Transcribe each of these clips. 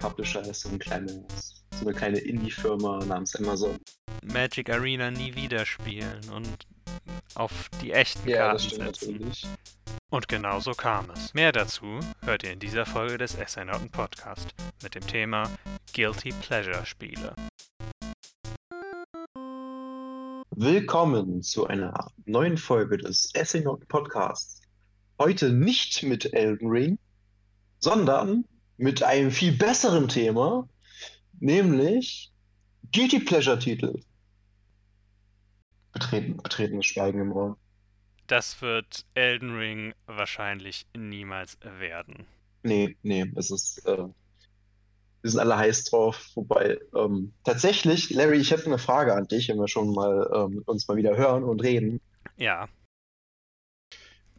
Publisher ist so, ein kleines, so eine kleine Indie-Firma namens Amazon. Magic Arena nie wieder spielen und auf die echten Ja, Karten das stimmt setzen. natürlich. Und genau so kam es. Mehr dazu hört ihr in dieser Folge des Essainauten Podcast mit dem Thema Guilty Pleasure Spiele. Willkommen zu einer neuen Folge des Essay Note Podcasts. Heute nicht mit Elden Ring, sondern mit einem viel besseren Thema, nämlich Guilty Pleasure Titel. Betreten, betretenes Schweigen im Raum. Das wird Elden Ring wahrscheinlich niemals werden. Nee, nee, es ist, äh, wir sind alle heiß drauf. Wobei, ähm, tatsächlich, Larry, ich hätte eine Frage an dich, wenn wir schon mal ähm, uns mal wieder hören und reden. Ja,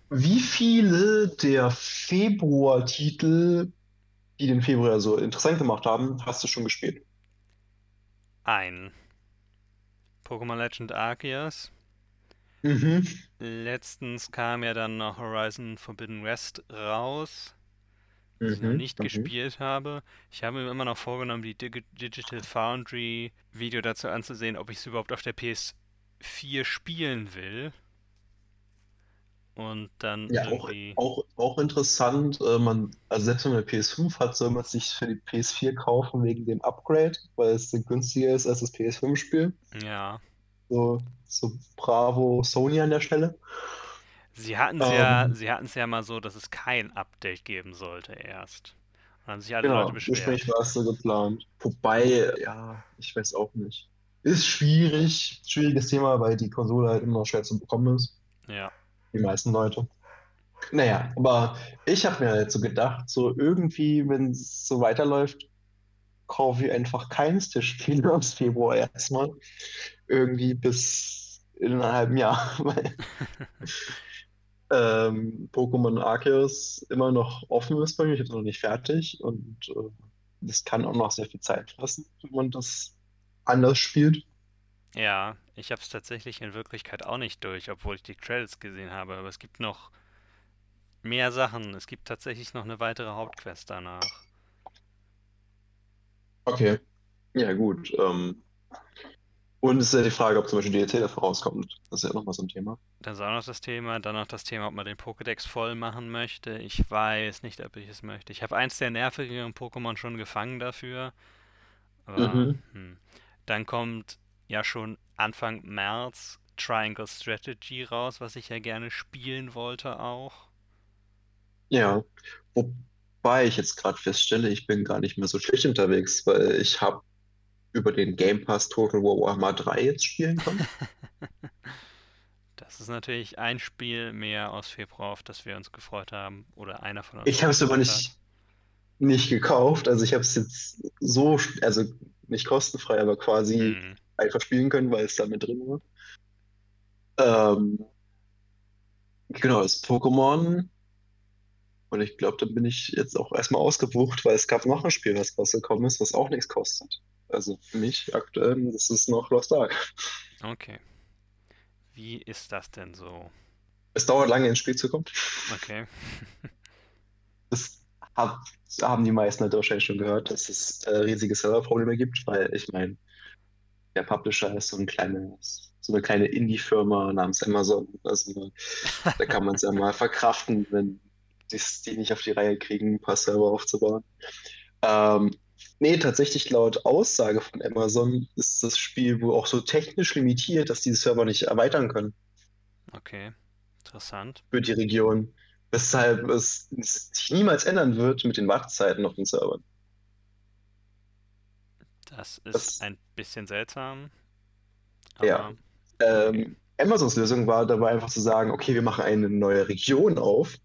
Wie viele der Februar-Titel, die den Februar so interessant gemacht haben, hast du schon gespielt? ein. Pokémon Legend Arceus. Mhm. Letztens kam ja dann noch Horizon Forbidden West raus, das ich noch Mhm. nicht Mhm. gespielt habe. Ich habe mir immer noch vorgenommen, die Dig Digital Foundry Video dazu anzusehen, ob ich es überhaupt auf der PS4 spielen will. Und dann Ja, auch, irgendwie. auch, auch interessant, äh, man, also selbst wenn man eine PS5 hat, soll man sich für die PS4 kaufen wegen dem Upgrade, weil es günstiger ist als das PS5-Spiel. Ja. So, so bravo Sony an der Stelle. Sie hatten es ja, Ähm, sie hatten es ja mal so, dass es kein Update geben sollte erst. Und dann haben sich alle Genau, Leute beschwert. ursprünglich war es so geplant. Wobei, ja, ich weiß auch nicht. Ist schwierig, schwieriges Thema, weil die Konsole halt immer noch schwer zu bekommen ist. Ja. Die meisten Leute. Naja, aber ich habe mir halt so gedacht, so irgendwie, wenn es so weiterläuft, kaufe ich einfach keines der Spiele aus Februar erstmal. Irgendwie bis in einem halben Jahr, weil ähm, Pokémon Arceus immer noch offen ist bei mir. Ich habe es noch nicht fertig und äh, das kann auch noch sehr viel Zeit fressen, wenn man das anders spielt. Ja, ich habe es tatsächlich in Wirklichkeit auch nicht durch, obwohl ich die Credits gesehen habe. Aber es gibt noch mehr Sachen. Es gibt tatsächlich noch eine weitere Hauptquest danach. Okay. Ja, gut. Ähm, und es ist ja die Frage, ob zum Beispiel DLC dafür rauskommt. Das ist ja nochmal so ein Thema. Dann ist auch noch das Thema, dann noch das Thema, ob man den Pokédex voll machen möchte. Ich weiß nicht, ob ich es möchte. Ich habe eins der nervigeren Pokémon schon gefangen dafür. Aber Mhm. hm. Dann kommt ja schon Anfang März Triangle Strategy raus, was ich ja gerne spielen wollte auch. Ja. Wobei ich jetzt gerade feststelle, ich bin gar nicht mehr so schlecht unterwegs, weil ich habe über den Game Pass Total War Warhammer 3 jetzt spielen können. Das ist natürlich ein Spiel mehr aus Februar, auf das wir uns gefreut haben. Oder einer von uns Ich habe es aber hat. nicht, nicht gekauft. Also ich habe es jetzt so, also nicht kostenfrei, aber quasi Hm. Einfach spielen können, weil es da mit drin war. Ähm, genau, das Pokémon. Und ich glaube, da bin ich jetzt auch erstmal ausgebucht, weil es gab noch ein Spiel, was rausgekommen ist, was auch nichts kostet. Also für mich aktuell, das ist noch Lost Ark. Okay. Wie ist das denn so? Es dauert lange ins Spiel zu kommen. Okay. Das hat, haben die meisten halt wahrscheinlich schon gehört, dass es äh, riesige Serverprobleme gibt, weil ich meine, der Publisher ist so ein kleines, so eine kleine Indie-Firma namens Amazon. Also da kann man es ja mal verkraften, wenn die's- die nicht auf die Reihe kriegen, ein paar Server aufzubauen. Ähm, nee, tatsächlich laut Aussage von Amazon ist das Spiel wohl auch so technisch limitiert, dass die Server nicht erweitern können Okay. Interessant. für die Region. Weshalb es sich niemals ändern wird mit den Wartezeiten auf den Servern. Das ist Das- ein bisschen seltsam. Ja. Ähm, Amazons Lösung war dabei einfach zu sagen, okay, wir machen eine neue Region auf,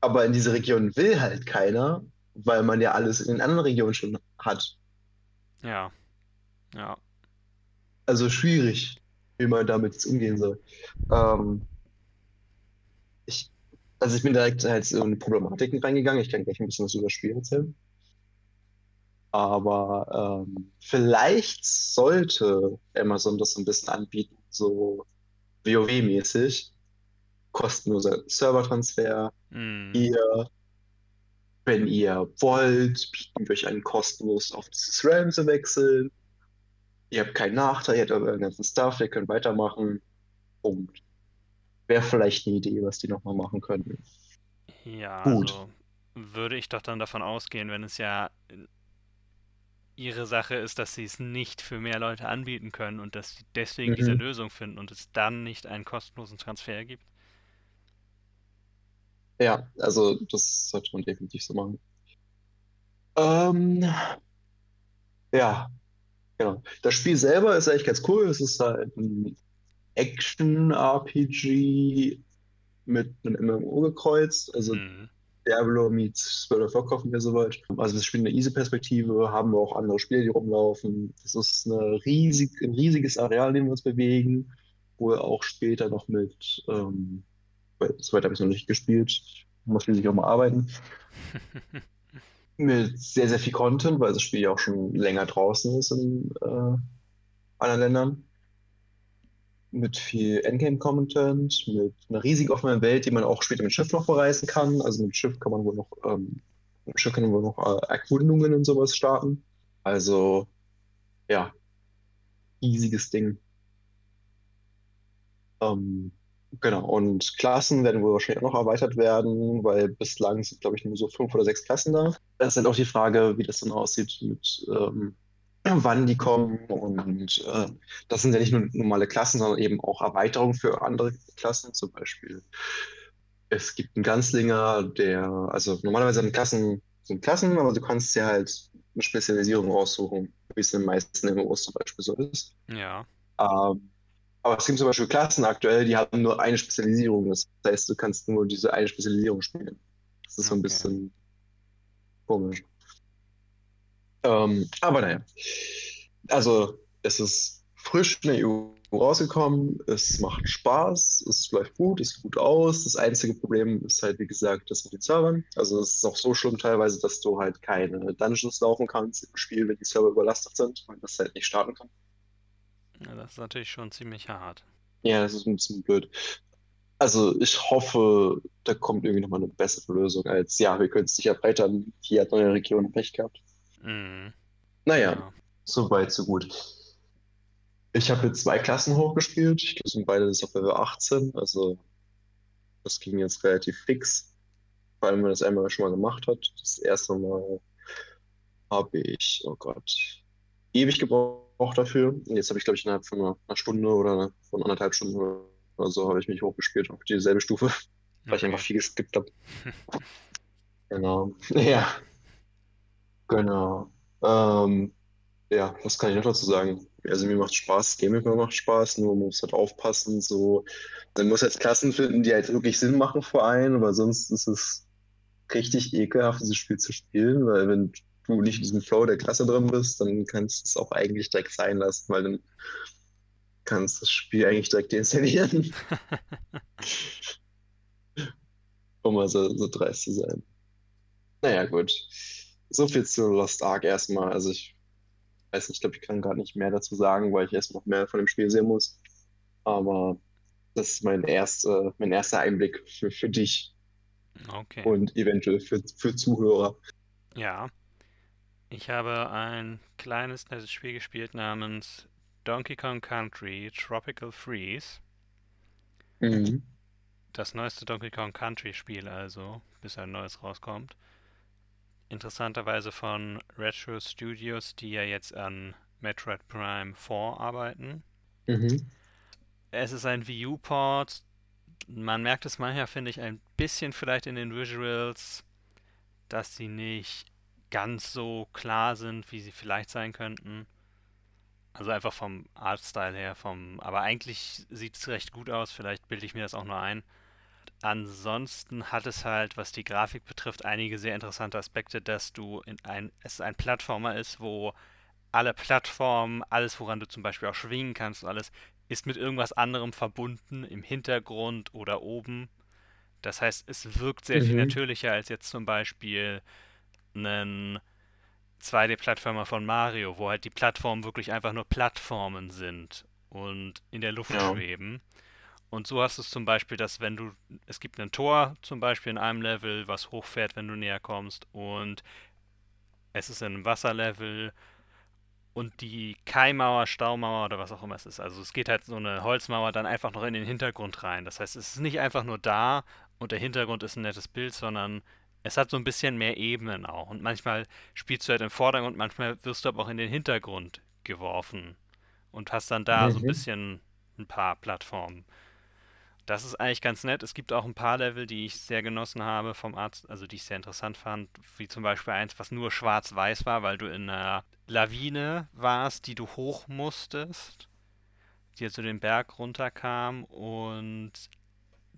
aber in diese Region will halt keiner, weil man ja alles in den anderen Regionen schon hat. ja. Ja. Also schwierig, wie man damit jetzt umgehen soll. Ähm, ich, also ich bin direkt halt so in die Problematiken reingegangen. Ich kann gleich ein bisschen was über das Spiel erzählen. Aber ähm, vielleicht sollte Amazon das so ein bisschen anbieten, so WoW-mäßig. Kostenloser Servertransfer, Hm. hier wenn ihr wollt, bieten wir euch einen kostenlos auf dieses Realm zu wechseln. Ihr habt keinen Nachteil, ihr habt euren ganzen Stuff, ihr könnt weitermachen. Punkt. Wäre vielleicht eine Idee, was die nochmal machen könnten. Ja, Gut. also würde ich doch dann davon ausgehen, wenn es ja ihre Sache ist, dass sie es nicht für mehr Leute anbieten können und dass sie deswegen mhm. diese Lösung finden und es dann nicht einen kostenlosen Transfer gibt. Ja, also das sollte man definitiv so machen. Ähm, ja, genau. Das Spiel selber ist eigentlich ganz cool. Es ist halt ein Action-RPG mit einem MMO gekreuzt. Also mhm. Diablo meets World of Warcraft wäre soweit. Also wir spielen eine Easy-Perspektive, haben wir auch andere Spiele, die rumlaufen. Das ist riesig, ein riesiges Areal, in dem wir uns bewegen, wo wir auch später noch mit, ähm, soweit habe ich noch nicht gespielt, muss schließlich auch mal arbeiten. mit sehr, sehr viel Content, weil das Spiel ja auch schon länger draußen ist in äh, anderen Ländern mit viel Endgame-Content, mit einer riesig offenen Welt, die man auch später mit Schiff noch bereisen kann. Also mit Schiff kann man wohl noch, ähm, mit Schiff kann man wohl noch äh, Erkundungen und sowas starten. Also, ja, riesiges Ding. Ähm, genau, und Klassen werden wohl wahrscheinlich auch noch erweitert werden, weil bislang sind, glaube ich, nur so fünf oder sechs Klassen da. Das ist halt auch die Frage, wie das dann aussieht mit ähm, wann die kommen. Und äh, das sind ja nicht nur normale Klassen, sondern eben auch Erweiterungen für andere Klassen. Zum Beispiel, es gibt einen Ganzlinger, der, also normalerweise sind Klassen, sind Klassen, aber du kannst dir halt eine Spezialisierung raussuchen, wie es in den meisten MMOs zum Beispiel so ist. Ja. Ähm, aber es gibt zum Beispiel Klassen aktuell, die haben nur eine Spezialisierung. Das heißt, du kannst nur diese eine Spezialisierung spielen. Das ist okay. so ein bisschen komisch. Ähm, aber naja. Also, es ist frisch in der EU rausgekommen, es macht Spaß, es läuft gut, es sieht gut aus. Das einzige Problem ist halt, wie gesagt, das mit den Servern. Also es ist auch so schlimm teilweise, dass du halt keine Dungeons laufen kannst im Spiel, wenn die Server überlastet sind, weil das halt nicht starten kann. Ja, das ist natürlich schon ziemlich hart. Ja, das ist ein bisschen blöd. Also ich hoffe, da kommt irgendwie nochmal eine bessere Lösung als, ja, wir können es nicht erweitern, hier hat neue Region Pech gehabt. Mhm. Naja, ja. so weit, so gut. Ich habe jetzt zwei Klassen hochgespielt. Ich glaube, sind beide auf Level 18. Also, das ging jetzt relativ fix. Vor allem, wenn man das einmal schon mal gemacht hat. Das erste Mal habe ich, oh Gott, ewig gebraucht dafür. Und jetzt habe ich, glaube ich, innerhalb von einer, einer, Stunde oder von anderthalb Stunden oder so habe ich mich hochgespielt auf dieselbe Stufe, weil ich einfach viel geskippt habe. genau. Ja. Genau. Ähm, ja, was kann ich noch dazu sagen? Also mir macht Spaß, Gaming macht Spaß, nur man muss halt aufpassen, so, man muss jetzt Klassen finden, die halt wirklich Sinn machen für einen, aber sonst ist es richtig ekelhaft, dieses Spiel zu spielen, weil wenn du nicht in diesem Flow der Klasse drin bist, dann kannst du es auch eigentlich direkt sein lassen, weil dann kannst du das Spiel eigentlich direkt deinstallieren. um mal so, so dreist zu sein. Naja, gut so viel zu Lost Ark erstmal. Also ich weiß nicht, ich glaube, ich kann gar nicht mehr dazu sagen, weil ich erst noch mehr von dem Spiel sehen muss. Aber das ist mein, erste, mein erster Einblick für, für dich. Okay. Und eventuell für, für Zuhörer. Ja. Ich habe ein kleines, nettes Spiel gespielt namens Donkey Kong Country Tropical Freeze. Mhm. Das neueste Donkey Kong Country Spiel also, bis ein neues rauskommt interessanterweise von Retro Studios, die ja jetzt an Metroid Prime 4 arbeiten. Mhm. Es ist ein Wii U-Port. Man merkt es manchmal, finde ich, ein bisschen vielleicht in den Visuals, dass sie nicht ganz so klar sind, wie sie vielleicht sein könnten. Also einfach vom Artstyle her, vom. Aber eigentlich sieht es recht gut aus. Vielleicht bilde ich mir das auch nur ein. Ansonsten hat es halt, was die Grafik betrifft, einige sehr interessante Aspekte, dass du in ein, es ein Plattformer ist, wo alle Plattformen, alles, woran du zum Beispiel auch schwingen kannst und alles, ist mit irgendwas anderem verbunden, im Hintergrund oder oben. Das heißt, es wirkt sehr mhm. viel natürlicher als jetzt zum Beispiel einen 2D-Plattformer von Mario, wo halt die Plattformen wirklich einfach nur Plattformen sind und in der Luft ja. schweben. Und so hast du es zum Beispiel, dass wenn du, es gibt ein Tor zum Beispiel in einem Level, was hochfährt, wenn du näher kommst und es ist in einem Wasserlevel und die Kaimauer, Staumauer oder was auch immer es ist. Also es geht halt so eine Holzmauer dann einfach noch in den Hintergrund rein. Das heißt, es ist nicht einfach nur da und der Hintergrund ist ein nettes Bild, sondern es hat so ein bisschen mehr Ebenen auch. Und manchmal spielst du halt im Vordergrund, manchmal wirst du aber auch in den Hintergrund geworfen und hast dann da mhm. so ein bisschen ein paar Plattformen. Das ist eigentlich ganz nett. Es gibt auch ein paar Level, die ich sehr genossen habe vom Arzt, also die ich sehr interessant fand, wie zum Beispiel eins, was nur schwarz-weiß war, weil du in einer Lawine warst, die du hoch musstest, die zu den Berg runterkam und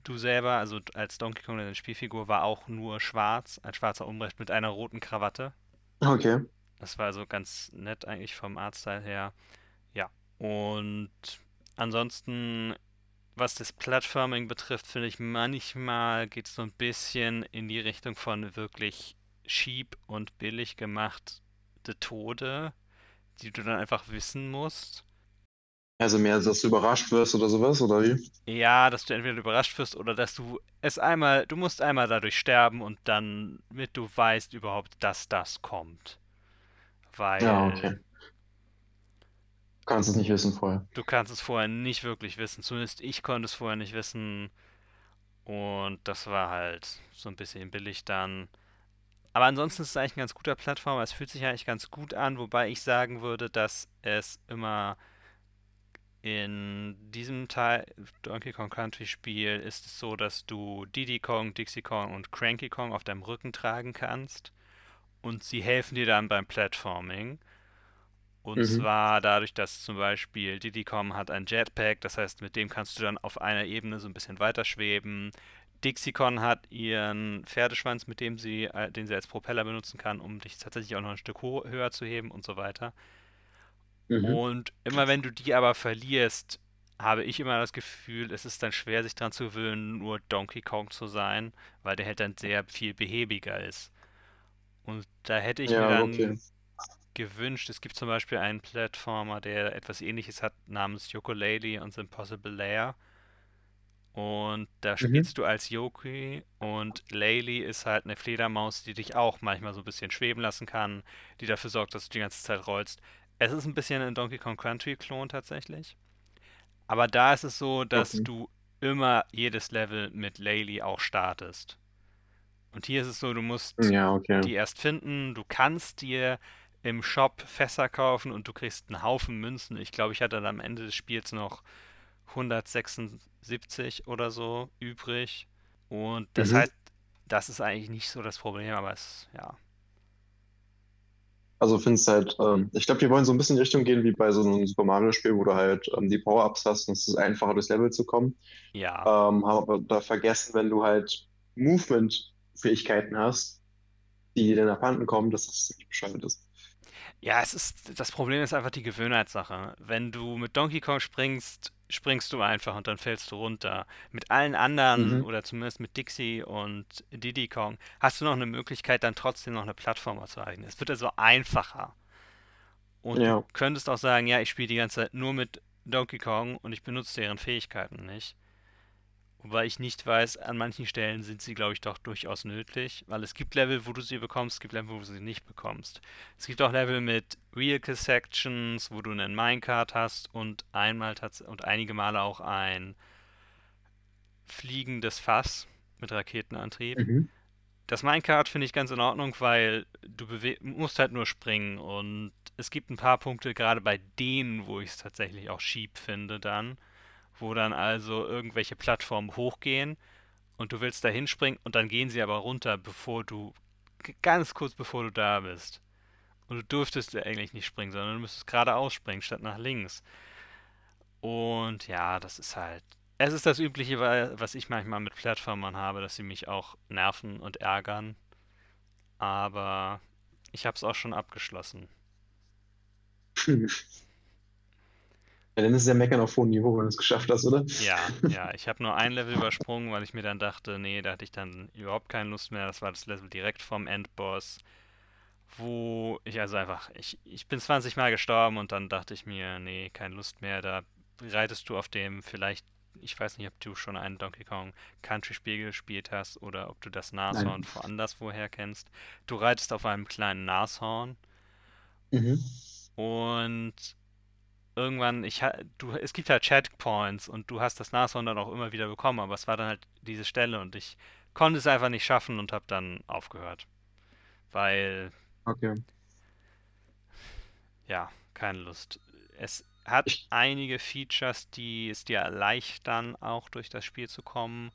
du selber, also als Donkey Kong, deine Spielfigur, war auch nur schwarz, ein schwarzer Umbrecht mit einer roten Krawatte. Okay. Das war also ganz nett eigentlich vom Artstyle her. Ja. Und ansonsten was das Plattforming betrifft, finde ich, manchmal geht es so ein bisschen in die Richtung von wirklich cheap und billig gemachte Tode, die du dann einfach wissen musst. Also mehr, dass du überrascht wirst oder sowas, oder wie? Ja, dass du entweder überrascht wirst oder dass du es einmal, du musst einmal dadurch sterben und dann mit du weißt überhaupt, dass das kommt. Weil ja, okay. Du kannst es nicht wissen vorher. Du kannst es vorher nicht wirklich wissen. Zumindest ich konnte es vorher nicht wissen. Und das war halt so ein bisschen billig dann. Aber ansonsten ist es eigentlich ein ganz guter Plattformer. Es fühlt sich eigentlich ganz gut an, wobei ich sagen würde, dass es immer in diesem Teil Donkey Kong Country Spiel ist es so, dass du Diddy Kong, Dixie Kong und Cranky Kong auf deinem Rücken tragen kannst. Und sie helfen dir dann beim Platforming. Und mhm. zwar dadurch, dass zum Beispiel Diddycom hat ein Jetpack, das heißt, mit dem kannst du dann auf einer Ebene so ein bisschen weiter schweben. Dixicon hat ihren Pferdeschwanz, mit dem sie, äh, den sie als Propeller benutzen kann, um dich tatsächlich auch noch ein Stück höher zu heben und so weiter. Mhm. Und immer wenn du die aber verlierst, habe ich immer das Gefühl, es ist dann schwer, sich daran zu gewöhnen, nur Donkey Kong zu sein, weil der halt dann sehr viel behäbiger ist. Und da hätte ich ja, mir dann okay gewünscht. Es gibt zum Beispiel einen Plattformer, der etwas ähnliches hat, namens Yooka-Laylee und Impossible Lair. Und da mhm. spielst du als Yoki und Laylee ist halt eine Fledermaus, die dich auch manchmal so ein bisschen schweben lassen kann, die dafür sorgt, dass du die ganze Zeit rollst. Es ist ein bisschen ein Donkey Kong Country-Klon tatsächlich. Aber da ist es so, dass okay. du immer jedes Level mit Laylee auch startest. Und hier ist es so, du musst ja, okay. die erst finden, du kannst dir im Shop Fässer kaufen und du kriegst einen Haufen Münzen. Ich glaube, ich hatte dann am Ende des Spiels noch 176 oder so übrig. Und das mhm. heißt, das ist eigentlich nicht so das Problem, aber es, ja. Also findest halt, ähm, ich glaube, die wollen so ein bisschen in Richtung gehen wie bei so einem Super Mario-Spiel, wo du halt ähm, die Power-Ups hast und es ist einfacher durchs Level zu kommen. Ja. Ähm, haben aber da vergessen, wenn du halt Movement-Fähigkeiten hast, die dann abhanden kommen, dass das nicht bescheuert ist. Ja, es ist, das Problem ist einfach die Gewöhnheitssache. Wenn du mit Donkey Kong springst, springst du einfach und dann fällst du runter. Mit allen anderen, mhm. oder zumindest mit Dixie und Diddy Kong, hast du noch eine Möglichkeit, dann trotzdem noch eine Plattform zu erreichen. Es wird also einfacher. Und ja. du könntest auch sagen, ja, ich spiele die ganze Zeit nur mit Donkey Kong und ich benutze deren Fähigkeiten nicht. Wobei ich nicht weiß, an manchen Stellen sind sie, glaube ich, doch durchaus nötig, weil es gibt Level, wo du sie bekommst, es gibt Level, wo du sie nicht bekommst. Es gibt auch Level mit Vehicle Sections, wo du einen Minecart hast und einmal und einige Male auch ein fliegendes Fass mit Raketenantrieb. Mhm. Das Minecart finde ich ganz in Ordnung, weil du musst halt nur springen und es gibt ein paar Punkte, gerade bei denen, wo ich es tatsächlich auch schieb finde dann wo dann also irgendwelche Plattformen hochgehen und du willst da hinspringen und dann gehen sie aber runter, bevor du, ganz kurz bevor du da bist. Und du dürftest eigentlich nicht springen, sondern du müsstest geradeaus springen, statt nach links. Und ja, das ist halt. Es ist das Übliche, was ich manchmal mit Plattformern habe, dass sie mich auch nerven und ärgern. Aber ich habe es auch schon abgeschlossen. Ja, dann ist ja Meckern auf hohem Niveau, wenn du es geschafft hast, oder? Ja, ja. Ich habe nur ein Level übersprungen, weil ich mir dann dachte, nee, da hatte ich dann überhaupt keine Lust mehr. Das war das Level direkt vom Endboss, wo ich also einfach, ich, ich bin 20 Mal gestorben und dann dachte ich mir, nee, keine Lust mehr. Da reitest du auf dem vielleicht ich weiß nicht, ob du schon ein Donkey Kong Country Spiel gespielt hast oder ob du das Nashorn Nein. woanders woher kennst. Du reitest auf einem kleinen Nashorn Mhm. und irgendwann, ich du, es gibt halt Checkpoints und du hast das Nashorn dann auch immer wieder bekommen, aber es war dann halt diese Stelle und ich konnte es einfach nicht schaffen und habe dann aufgehört, weil Okay. ja, keine Lust. Es hat Ich, einige Features, die es dir erleichtern, auch durch das Spiel zu kommen.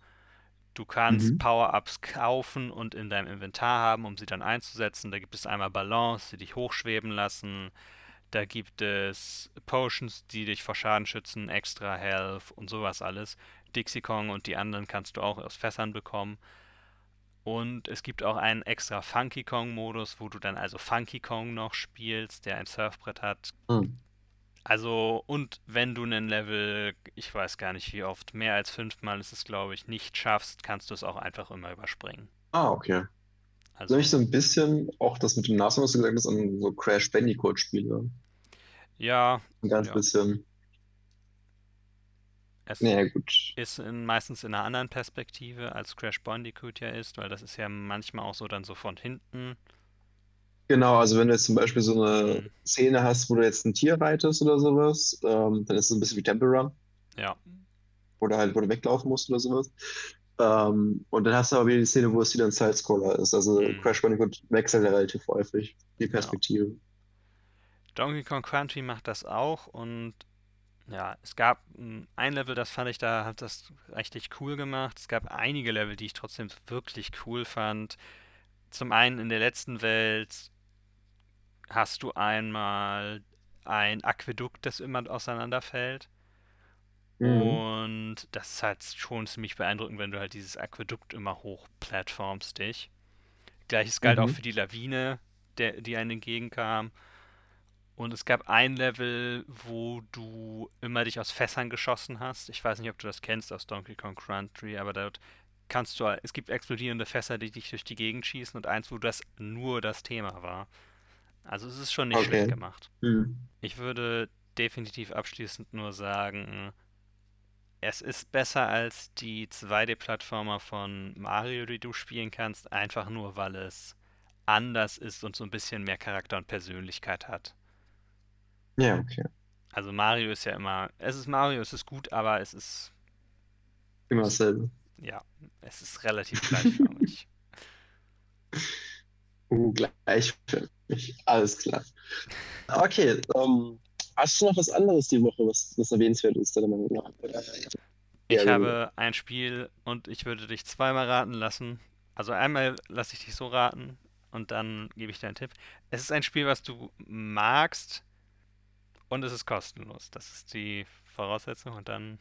Du kannst mhm. Power-Ups kaufen und in deinem Inventar haben, um sie dann einzusetzen. Da gibt es einmal Ballons, die dich hochschweben lassen. Da gibt es Potions, die dich vor Schaden schützen, extra Health und sowas alles. Dixie Kong und die anderen kannst du auch aus Fässern bekommen. Und es gibt auch einen extra Funky Kong-Modus, wo du dann also Funky Kong noch spielst, der ein Surfbrett hat. Hm. Also, und wenn du einen Level, ich weiß gar nicht wie oft, mehr als fünfmal ist es, glaube ich, nicht schaffst, kannst du es auch einfach immer überspringen. Ah, okay. Also, so ein bisschen, auch das mit dem Nashorn, was du gesagt hast, an so Crash Bandicoot-Spiele. ja, Ein ganz ja, bisschen. es Naja, gut. ist in, meistens in einer anderen Perspektive, als Crash Bandicoot ja ist, weil das ist ja manchmal auch so dann so von hinten. Genau, also wenn du jetzt zum Beispiel so eine Hm, Szene hast, wo du jetzt ein Tier reitest oder sowas, ähm, dann ist es ein bisschen wie Temple Run, ja, oder halt, wo du weglaufen musst oder sowas. Ähm, und dann hast du aber wieder die Szene, wo es wieder ein Side-Scroller ist. Also hm, Crash Bandicoot wechselt ja relativ häufig die genau. Perspektive. Donkey Kong Country macht das auch und ja, es gab ein Level, das fand ich, da hat das richtig cool gemacht. Es gab einige Level, die ich trotzdem wirklich cool fand. Zum einen in der letzten Welt hast du einmal ein Aquädukt, das immer auseinanderfällt. Mhm. Und das ist halt schon ziemlich beeindruckend, wenn du halt dieses Aquädukt immer hochplattformst dich. Gleiches galt auch Mhm. für die Lawine, der, die einem entgegenkam. Und es gab ein Level, wo du immer dich aus Fässern geschossen hast. Ich weiß nicht, ob du das kennst aus Donkey Kong Country, aber dort kannst du, es gibt explodierende Fässer, die dich durch die Gegend schießen und eins, wo das nur das Thema war. Also es ist schon nicht schlecht Okay. gemacht. Mhm. Ich würde definitiv abschließend nur sagen, es ist besser als die 2D-Plattformer von Mario, die du spielen kannst, einfach nur weil es anders ist und so ein bisschen mehr Charakter und Persönlichkeit hat. Ja, okay. Also Mario ist ja immer, es ist Mario, es ist gut, aber es ist, Immer dasselbe. ja, es ist relativ gleichförmig. Uh, gleichförmig. Alles klar. Okay, ähm, hast du noch was anderes die Woche, was, was erwähnenswert ist, deiner Meinung nach? Ich habe ein Spiel und ich würde dich zweimal raten lassen. Also einmal lasse ich dich so raten und dann gebe ich dir einen Tipp. Es ist ein Spiel, was du magst und es ist kostenlos. Das ist die Voraussetzung und dann,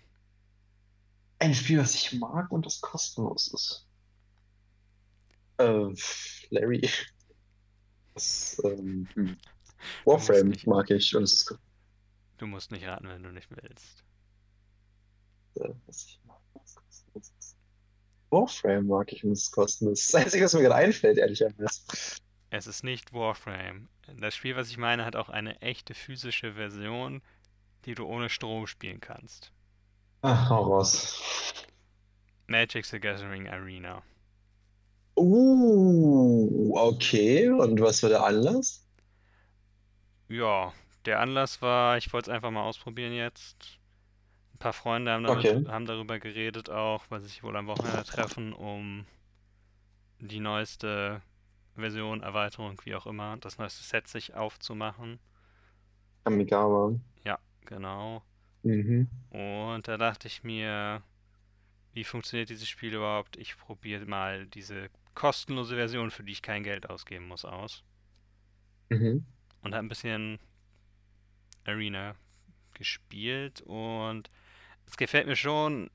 Ein Spiel, was ich mag und das kostenlos ist. Äh, Larry, das, ähm, hm. Warframe mag ich und es ist du musst nicht raten, wenn du nicht willst. was ich mag, was kostenlos ist. Warframe mag ich und es ist kostenlos. Das ist das Einzige, was mir gerade einfällt, ehrlicherweise. Es ist nicht Warframe. Das Spiel, was ich meine, hat auch eine echte physische Version, die du ohne Strom spielen kannst. Ach, hau raus. Magic the Gathering Arena. Uh, okay. Und was war der Anlass? Ja, der Anlass war, ich wollte es einfach mal ausprobieren jetzt. Ein paar Freunde haben damit, Okay. haben darüber geredet auch, weil sie sich wohl am Wochenende treffen, um die neueste Version, Erweiterung, wie auch immer, das neueste Set sich aufzumachen. Kamigawa. Ja, genau. Mhm. Und da dachte ich mir, wie funktioniert dieses Spiel überhaupt? Ich probiere mal diese kostenlose Version, für die ich kein Geld ausgeben muss, aus. Mhm. Und habe ein bisschen Arena gespielt und es gefällt mir schon.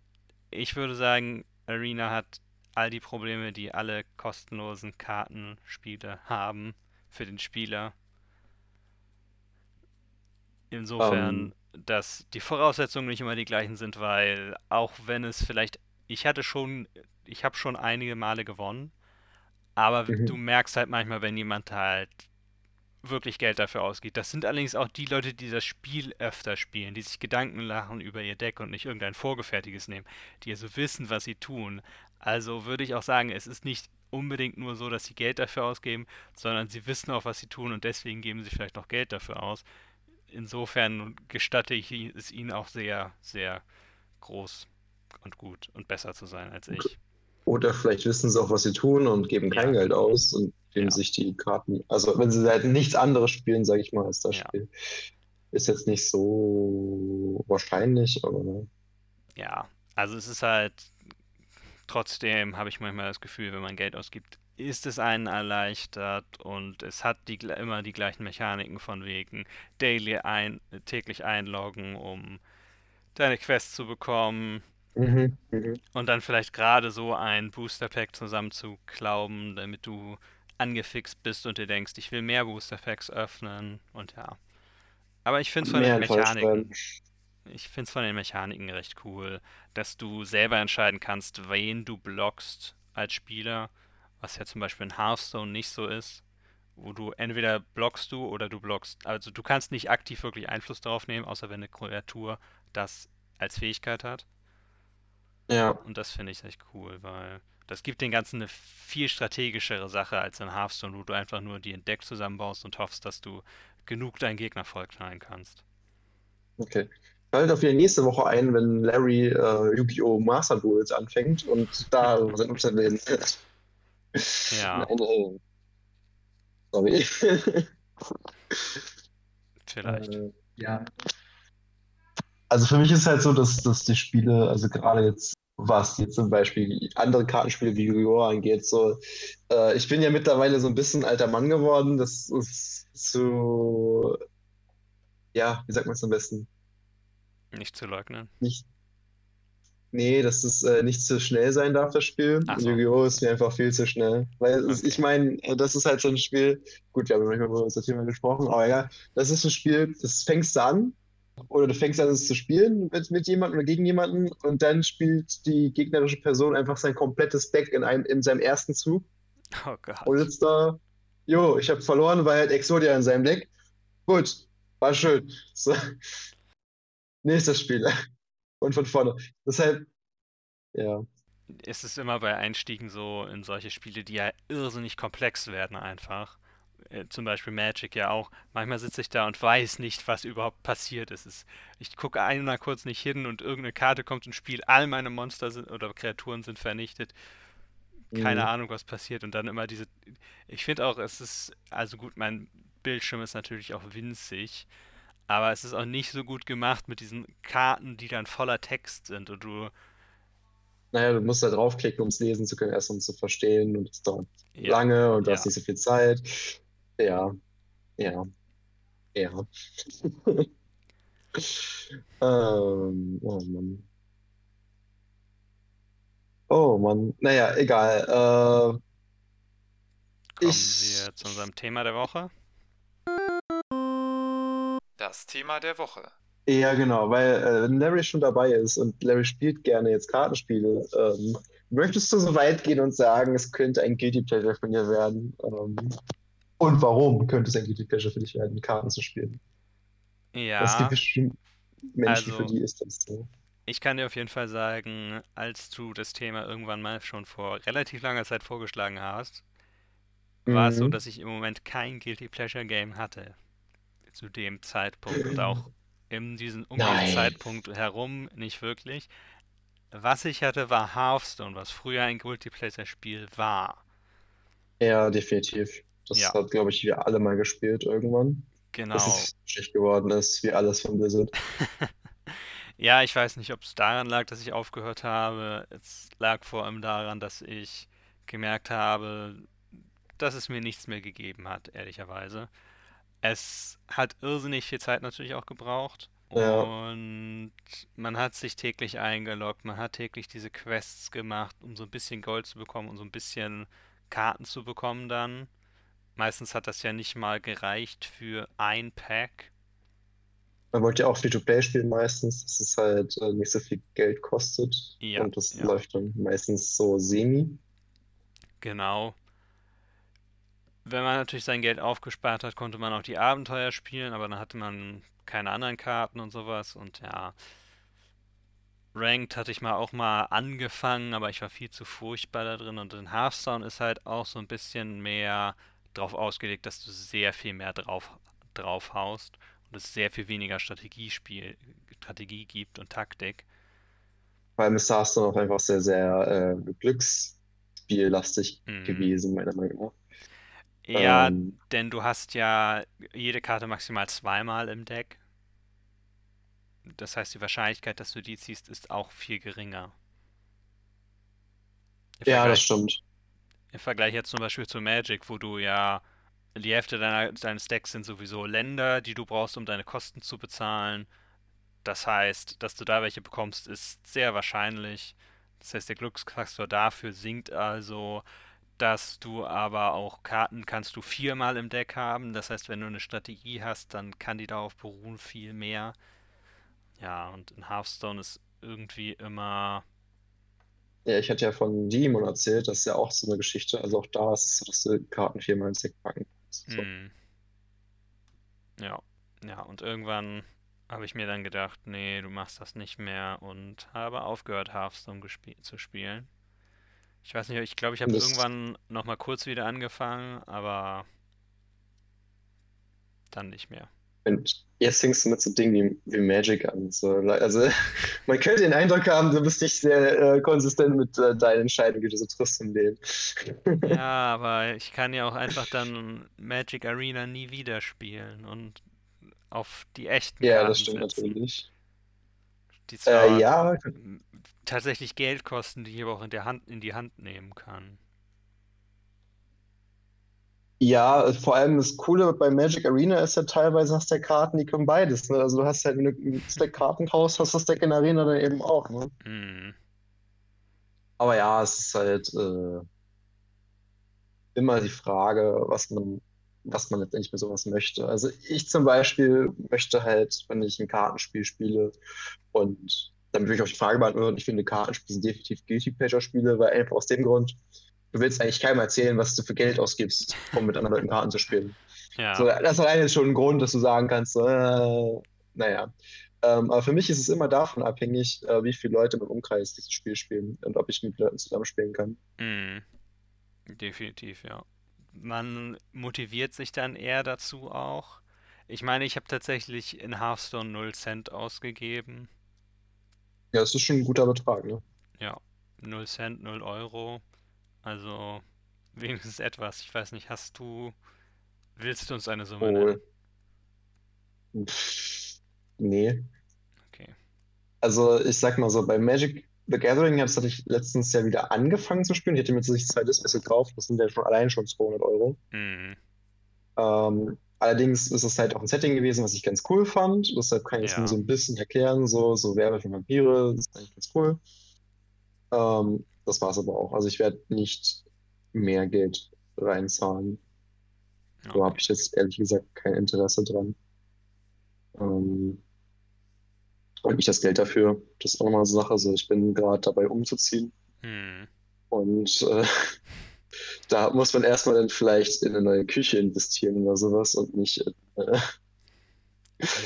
Ich würde sagen, Arena hat all die Probleme, die alle kostenlosen Kartenspiele haben für den Spieler. Insofern, Ähm, dass die Voraussetzungen nicht immer die gleichen sind, weil auch wenn es vielleicht, ich hatte schon, ich habe schon einige Male gewonnen, aber du mhm. merkst halt manchmal, wenn jemand halt wirklich Geld dafür ausgibt. Das sind allerdings auch die Leute, die das Spiel öfter spielen, die sich Gedanken machen über ihr Deck und nicht irgendein vorgefertigtes nehmen, die also wissen, was sie tun. Also würde ich auch sagen, es ist nicht unbedingt nur so, dass sie Geld dafür ausgeben, sondern sie wissen auch, was sie tun und deswegen geben sie vielleicht noch Geld dafür aus. Insofern gestatte ich es ihnen auch sehr, sehr groß und gut und besser zu sein als ich. Oder vielleicht wissen sie auch, was sie tun und geben kein ja. Geld aus und geben ja. sich die Karten. Also wenn sie halt nichts anderes spielen, sage ich mal, als das ja. Spiel. Ist jetzt nicht so wahrscheinlich, aber. Ja, also es ist halt trotzdem habe ich manchmal das Gefühl, wenn man Geld ausgibt, ist es einen erleichtert und es hat die, immer die gleichen Mechaniken von wegen daily ein, täglich einloggen, um deine Quest zu bekommen, Mhm, mhm. Und dann vielleicht gerade so ein Booster Pack zusammenzuklauben, damit du angefixt bist und dir denkst, ich will mehr Booster Packs öffnen und ja. Aber ich finde es von den Mechaniken. Ich finde es von den Mechaniken recht cool, dass du selber entscheiden kannst, wen du blockst als Spieler, was ja zum Beispiel in Hearthstone nicht so ist, wo du entweder blockst du oder du blockst. Also du kannst nicht aktiv wirklich Einfluss darauf nehmen, außer wenn eine Kreatur das als Fähigkeit hat. Ja. Und das finde ich echt cool, weil das gibt den Ganzen eine viel strategischere Sache als in Hearthstone, wo du einfach nur die Deck zusammenbaust und hoffst, dass du genug deinen Gegner vollknallen kannst. Okay. Schaltet auf die nächste Woche ein, wenn Larry äh, Yu-Gi-Oh! Master Duels anfängt und da sind Umstände Ja. Nein, nein. Sorry. Vielleicht. Äh, ja. Also für mich ist es halt so, dass, dass die Spiele, also gerade jetzt, was jetzt zum Beispiel andere Kartenspiele wie Yu-Gi-Oh! angeht, so, äh, ich bin ja mittlerweile so ein bisschen alter Mann geworden. Das ist so, ja, wie sagt man es am besten? Nicht zu leugnen. Nicht, nee, dass es äh, nicht zu schnell sein darf, das Spiel. So. Yu-Gi-Oh! ist mir einfach viel zu schnell. Weil okay. ich meine, äh, das ist halt so ein Spiel, gut, wir haben manchmal über das Thema gesprochen, aber ja, das ist ein Spiel, das fängst du an oder du fängst an, es zu spielen mit, mit jemandem oder gegen jemanden und dann spielt die gegnerische Person einfach sein komplettes Deck in, einem, in seinem ersten Zug. Oh Gott. Und sitzt da, jo, ich habe verloren, weil halt Exodia in seinem Deck. Gut, war schön. So. Nächstes Spiel. Und von vorne. Deshalb, ja. Es ist immer bei Einstiegen so in solche Spiele, die ja irrsinnig komplex werden einfach. Äh, zum Beispiel Magic ja auch, manchmal sitze ich da und weiß nicht, was überhaupt passiert ist. Ich gucke einmal kurz nicht hin und irgendeine Karte kommt ins Spiel, all meine Monster sind oder Kreaturen sind vernichtet. Keine mhm. Ahnung, was passiert. Und dann immer diese. Ich finde auch, es ist. Also gut, mein Bildschirm ist natürlich auch winzig. Aber es ist auch nicht so gut gemacht mit diesen Karten, die dann voller Text sind und du. Naja, du musst da draufklicken, um es lesen zu können, erst um es zu verstehen und es dauert ja. lange und du ja. hast nicht so viel Zeit. Ja, ja, ja. ähm, oh Mann. Oh Mann. Naja, egal. Äh, Kommen ich. wir zu unserem Thema der Woche. Das Thema der Woche. Ja, genau, weil äh, wenn Larry schon dabei ist und Larry spielt gerne jetzt Kartenspiele, ähm, möchtest du so weit gehen und sagen, es könnte ein Guilty Pleasure von dir werden? Ähm, und warum könnte es ein Guilty Pleasure für dich werden, Karten zu spielen? Ja. Es gibt bestimmt Menschen, Also- für die ist das so. Ich kann dir auf jeden Fall sagen, als du das Thema irgendwann mal schon vor relativ langer Zeit vorgeschlagen hast, war es so, Mhm. dass ich im Moment kein Guilty Pleasure Game hatte. Zu dem Zeitpunkt und auch in diesem, um Nein. Zeitpunkt herum nicht wirklich. Was ich hatte, war Hearthstone, was früher ein Guilty Pleasure Spiel war. Ja, definitiv. Das Ja. hat, glaube ich, wir alle mal gespielt irgendwann. Genau. Bis es schlecht geworden ist, wie alles von Blizzard. Ja, ich weiß nicht, ob es daran lag, dass ich aufgehört habe. Es lag vor allem daran, dass ich gemerkt habe, dass es mir nichts mehr gegeben hat, ehrlicherweise. Es hat irrsinnig viel Zeit natürlich auch gebraucht. Ja. Und man hat sich täglich eingeloggt, man hat täglich diese Quests gemacht, um so ein bisschen Gold zu bekommen und so ein bisschen Karten zu bekommen dann. Meistens hat das ja nicht mal gereicht für ein Pack. Man wollte ja auch Free-to-Play spielen meistens, dass es halt äh, nicht so viel Geld kostet. Ja, Und das ja. läuft dann meistens so semi. Genau. wenn man natürlich sein Geld aufgespart hat, konnte man auch die Abenteuer spielen, aber dann hatte man keine anderen Karten und sowas und ja. Ranked hatte ich mal auch mal angefangen, aber ich war viel zu furchtbar da drin und in Hearthstone ist halt auch so ein bisschen mehr drauf ausgelegt, dass du sehr viel mehr drauf, drauf haust und es sehr viel weniger Strategiespiel, Strategie gibt und Taktik. Vor allem ist Hearthstone auch einfach sehr, sehr äh, glücksspiellastig Mhm. gewesen, meiner Meinung nach. Ja, Ähm, denn du hast ja jede Karte maximal zweimal im Deck. Das heißt, die Wahrscheinlichkeit, dass du die ziehst, ist auch viel geringer. Ja, das stimmt. Im Vergleich jetzt zum Beispiel zu Magic, wo du ja die Hälfte deiner, deines Decks sind sowieso Länder, die du brauchst, um deine Kosten zu bezahlen. Das heißt, dass du da welche bekommst, ist sehr wahrscheinlich. Das heißt, der Glücksfaktor dafür sinkt also, dass du aber auch Karten kannst du viermal im Deck haben. Das heißt, wenn du eine Strategie hast, dann kann die darauf beruhen viel mehr. Ja, und in Hearthstone ist irgendwie immer. Ja, ich hatte ja von Demon erzählt, das ist ja auch so eine Geschichte. Also auch da ist es so, dass du Karten viermal ins Deck packen kannst. So. Hm, ja, ja, und irgendwann habe ich mir dann gedacht, nee, du machst das nicht mehr und habe aufgehört, Hearthstone zu spielen. Ich weiß nicht, ich glaube, ich habe irgendwann noch mal kurz wieder angefangen, aber dann nicht mehr. Und jetzt fängst du mit so Dingen wie, wie Magic an. So. Also man könnte den Eindruck haben, du bist nicht sehr äh, konsistent mit äh, deinen Entscheidungen, die du so triffst im Leben. Ja, aber ich kann ja auch einfach dann Magic Arena nie wieder spielen und auf die echten Ja, das Karten stimmt setzen, natürlich. die Äh, zwar ja, m, tatsächlich Geld kosten, die ich aber auch in der Hand, in die Hand nehmen kann. Ja, vor allem das Coole bei Magic Arena ist ja teilweise hast du ja Karten, die können beides. Ne? Also du hast halt, wenn du ein Deck Karten kaufst, hast du das Deck in Arena dann eben auch. Ne? Hm. Aber ja, es ist halt äh, immer die Frage, was man, was man letztendlich mit sowas möchte. Also ich zum Beispiel möchte halt, wenn ich ein Kartenspiel spiele und damit würde ich auch die Frage beantworten, ich finde Kartenspiele sind definitiv Guilty Pleasure Spiele, weil einfach aus dem Grund, du willst eigentlich keinem erzählen, was du für Geld ausgibst, um mit anderen Leuten Karten zu spielen. So, Ja, das alleine ist schon ein Grund, dass du sagen kannst, so, äh, naja. Ähm, aber für mich ist es immer davon abhängig, äh, wie viele Leute im Umkreis dieses Spiel spielen und ob ich mit Leuten zusammenspielen kann. hm. Definitiv, ja. Man motiviert sich dann eher dazu auch. Ich meine, ich habe tatsächlich in Hearthstone 0 Cent ausgegeben. Ja, das ist schon ein guter Betrag, ne? Ja, 0 Cent, 0 Euro. Also wenigstens etwas. Ich weiß nicht, hast du, willst du uns eine Summe nennen? Oh, pff, nee. Okay. Also ich sag mal so, bei Magic the Gathering das hatte ich letztens ja wieder angefangen zu spielen. Ich hätte mir tatsächlich zwei Displays gekauft, das sind ja schon allein schon 200 Euro. Hm. Ähm, allerdings ist es halt auch ein Setting gewesen, was ich ganz cool fand. Deshalb kann ich es nur Ja. so ein bisschen erklären, so, so Werbe für Vampire, das ist eigentlich ganz cool. Ähm, das war es aber auch. Also ich werde nicht mehr Geld reinzahlen. Da habe ich jetzt ehrlich gesagt kein Interesse dran. Ähm, und nicht das Geld dafür. Das ist auch nochmal eine Sache. Also ich bin gerade dabei umzuziehen. Hm. Und äh, da muss man erstmal dann vielleicht in eine neue Küche investieren oder sowas und nicht, in, äh,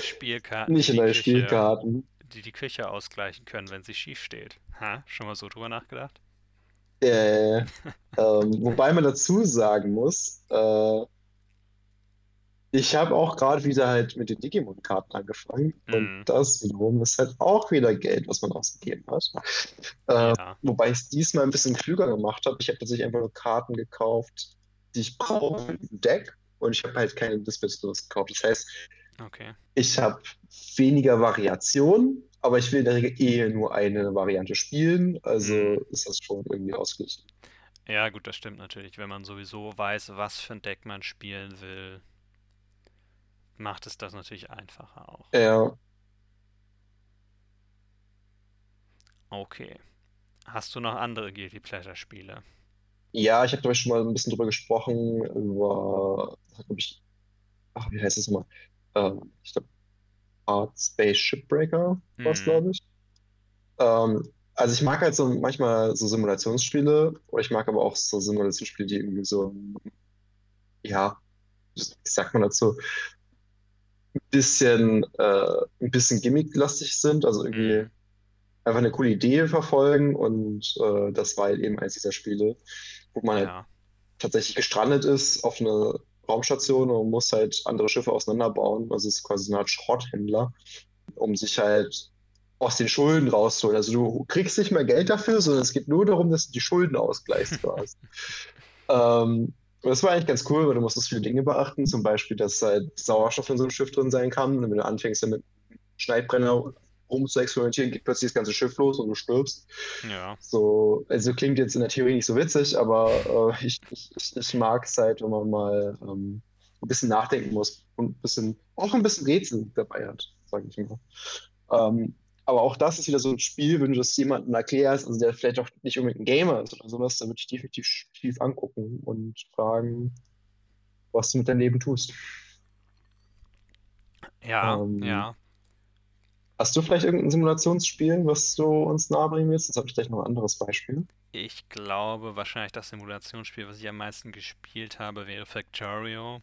Spielkarten, nicht in neue Küche, Spielkarten. die die Küche ausgleichen können, wenn sie schief steht. Ha? Schon mal so drüber nachgedacht? Äh, ähm, wobei man dazu sagen muss, äh, ich habe auch gerade wieder halt mit den Digimon-Karten angefangen und Hm. das wiederum ist halt auch wieder Geld, was man ausgegeben hat. Äh, Ja. wobei ich es diesmal ein bisschen klüger gemacht habe. Ich habe tatsächlich einfach nur Karten gekauft, die ich brauche für ein Deck und ich habe halt keine Displays gekauft. Das heißt, Okay. ich habe weniger Variation, aber ich will in der Regel eh nur eine Variante spielen, also Hm. ist das schon irgendwie ausgeglichen. Ja, gut, das stimmt natürlich. Wenn man sowieso weiß, was für ein Deck man spielen will, macht es das natürlich einfacher auch. Ja, Okay. Hast du noch andere Guilty Pleasure Spiele? ja, ich habe glaube ich schon mal ein bisschen drüber gesprochen, über, glaube ich, ach, wie heißt das nochmal? Ähm, ich glaube, Art Space Shipbreaker war es, Hm. glaube ich. Ähm, also ich mag halt so manchmal so Simulationsspiele, oder ich mag aber auch so Simulationsspiele, die irgendwie so, ja, wie sagt man dazu, ein bisschen, äh, ein bisschen gimmicklastig sind, also irgendwie Mhm. einfach eine coole Idee verfolgen und äh, das war halt eben eins dieser Spiele, wo man halt Ja. tatsächlich gestrandet ist auf eine Raumstation und muss halt andere Schiffe auseinanderbauen. Also es ist quasi eine Art Schrotthändler, um sich halt aus den Schulden rauszuholen. Also du kriegst nicht mehr Geld dafür, sondern es geht nur darum, dass du die Schulden ausgleichst quasi. Ähm, das war eigentlich ganz cool, weil du musstest viele Dinge beachten. Zum Beispiel, dass halt Sauerstoff in so einem Schiff drin sein kann. Und wenn du anfängst, dann mit Schneidbrenner rum zu experimentieren, geht plötzlich das ganze Schiff los und du stirbst. Ja. So, also klingt jetzt in der Theorie nicht so witzig, aber äh, ich, ich, ich, ich mag es halt, wenn man mal ähm, ein bisschen nachdenken muss und ein bisschen, auch ein bisschen Rätsel dabei hat, sage ich mal. Ähm, aber auch das ist wieder so ein Spiel, wenn du das jemandem erklärst, also der vielleicht auch nicht unbedingt ein Gamer ist oder sowas, dann würde ich definitiv tief angucken und fragen, was du mit deinem Leben tust. Ja, Ähm, ja. Hast du vielleicht irgendein Simulationsspiel, was du uns nahebringen willst? Jetzt habe ich gleich noch ein anderes Beispiel. Ich glaube, wahrscheinlich das Simulationsspiel, was ich am meisten gespielt habe, wäre Factorio,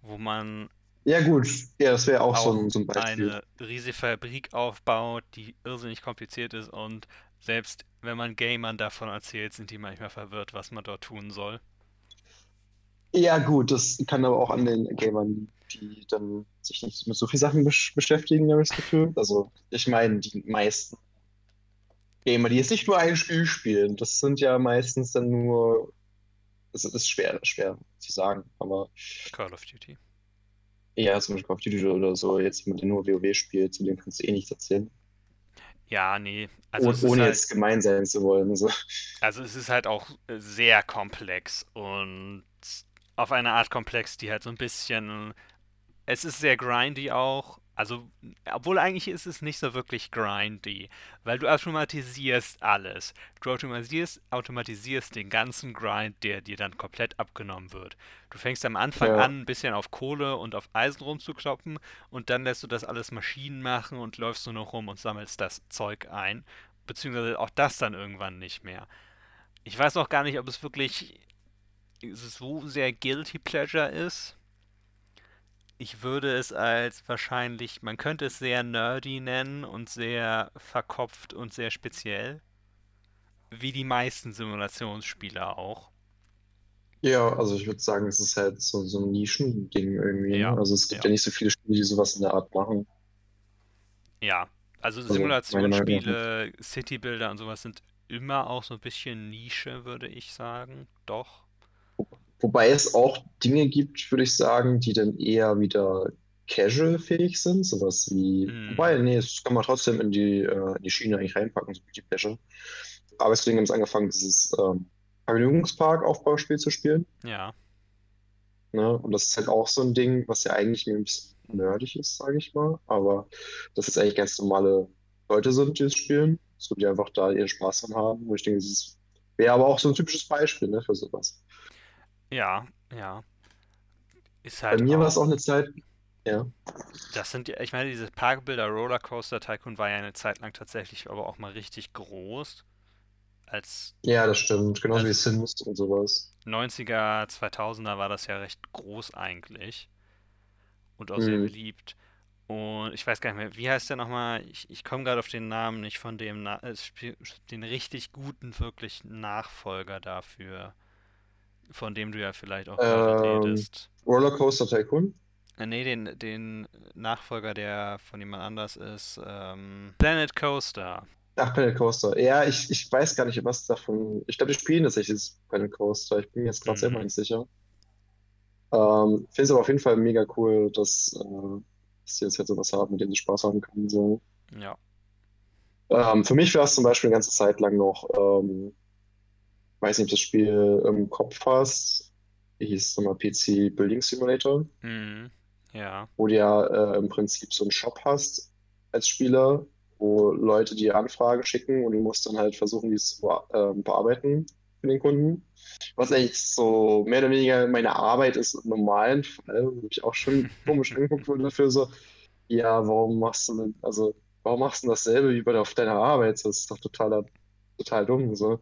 wo man Ja, gut. Ja, das wäre auch so auch ein, so ein Beispiel. eine riesige Fabrik aufbaut, die irrsinnig kompliziert ist und selbst wenn man Gamern davon erzählt, sind die manchmal verwirrt, was man dort tun soll. Ja, gut, das kann aber auch an den Gamern, liegen, die dann sich nicht mit so vielen Sachen besch beschäftigen, habe ich das Gefühl. Also, ich meine, die meisten Gamer, die jetzt nicht nur ein Spiel spielen, das sind ja meistens dann nur. Das ist schwer, schwer zu sagen, aber Call of Duty. eher zum Beispiel auf YouTube oder so, jetzt mit der nur WoW spielt, zu dem kannst du eh nichts erzählen. Ja, nee. Also es ist ohne halt, jetzt gemein sein zu wollen. Also. also es ist halt auch sehr komplex und auf eine Art komplex, die halt so ein bisschen. Es ist sehr grindy auch. Also, obwohl eigentlich ist es nicht so wirklich grindy, weil du automatisierst alles. Du automatisierst, automatisierst den ganzen Grind, der dir dann komplett abgenommen wird. Du fängst am Anfang Ja. an, ein bisschen auf Kohle und auf Eisen rumzukloppen und dann lässt du das alles Maschinen machen und läufst nur noch rum und sammelst das Zeug ein. Beziehungsweise auch das dann irgendwann nicht mehr. Ich weiß auch gar nicht, ob es wirklich so sehr Guilty Pleasure ist. Ich würde es als wahrscheinlich, man könnte es sehr nerdy nennen und sehr verkopft und sehr speziell. Wie die meisten Simulationsspiele auch. Ja, also ich würde sagen, es ist halt so, so ein Nischending irgendwie. Ja, Ne? Also es gibt ja. ja nicht so viele Spiele, die sowas in der Art machen. Ja, also Also. Simulationsspiele, Citybuilder und sowas sind immer auch so ein bisschen Nische, würde ich sagen. Doch. Wobei es auch Dinge gibt, würde ich sagen, die dann eher wieder casual-fähig sind, sowas wie, Mhm. wobei, nee, das kann man trotzdem in die, äh, in die Schiene eigentlich reinpacken, so wie die Pleasure. Arbeitskollegen haben es angefangen, dieses ähm, Vergnügungspark-Aufbauspiel zu spielen. Ja. Ne? Und das ist halt auch so ein Ding, was ja eigentlich ein bisschen nerdig ist, sage ich mal. Aber das ist eigentlich ganz normale Leute sind, die es spielen, so die einfach da ihren Spaß dran haben. Und ich denke, das wäre aber auch so ein typisches Beispiel, ne, für sowas. Ja, ja. Ist Bei halt mir war es auch. eine Zeit, ja. Das sind ja, ich meine, dieses Parkbilder Rollercoaster Tycoon war ja eine Zeit lang tatsächlich aber auch mal richtig groß. Als Ja, das stimmt. Genauso wie Sims und sowas. 90er, 2000er war das ja recht groß eigentlich und auch sehr Mhm. beliebt. Und ich weiß gar nicht mehr, wie heißt der nochmal? Ich, ich komme gerade auf den Namen nicht von dem, den richtig guten, wirklich Nachfolger dafür, von dem du ja vielleicht auch Ähm, redest. Rollercoaster Tycoon? Äh, nee, den, den Nachfolger, der von jemand anders ist. Ähm, Planet Coaster. Ach, Planet Coaster. Ja, ich, ich weiß gar nicht, was davon. Ich glaube, die spielen tatsächlich Planet Coaster. Ich bin mir jetzt gerade selber Mhm. nicht sicher. Ähm, finde es aber auf jeden Fall mega cool, dass, äh, dass die jetzt halt sowas haben, mit dem sie Spaß haben können. So. Ja. Ähm, für mich war es zum Beispiel eine ganze Zeit lang noch, ähm, weiß nicht, ob du das Spiel im Kopf hast. Wie hieß es nochmal? PC Building Simulator, Mhm. Ja. wo du ja äh, im Prinzip so einen Shop hast als Spieler, wo Leute dir Anfragen schicken und du musst dann halt versuchen, die zu ähm, bearbeiten für den Kunden. Was eigentlich so mehr oder weniger meine Arbeit ist im normalen Fall, wo ich auch schon komisch angeguckt wurde dafür so, ja, warum machst du denn, also warum machst du denn dasselbe wie bei auf deiner Arbeit? Das ist doch total, total dumm, so.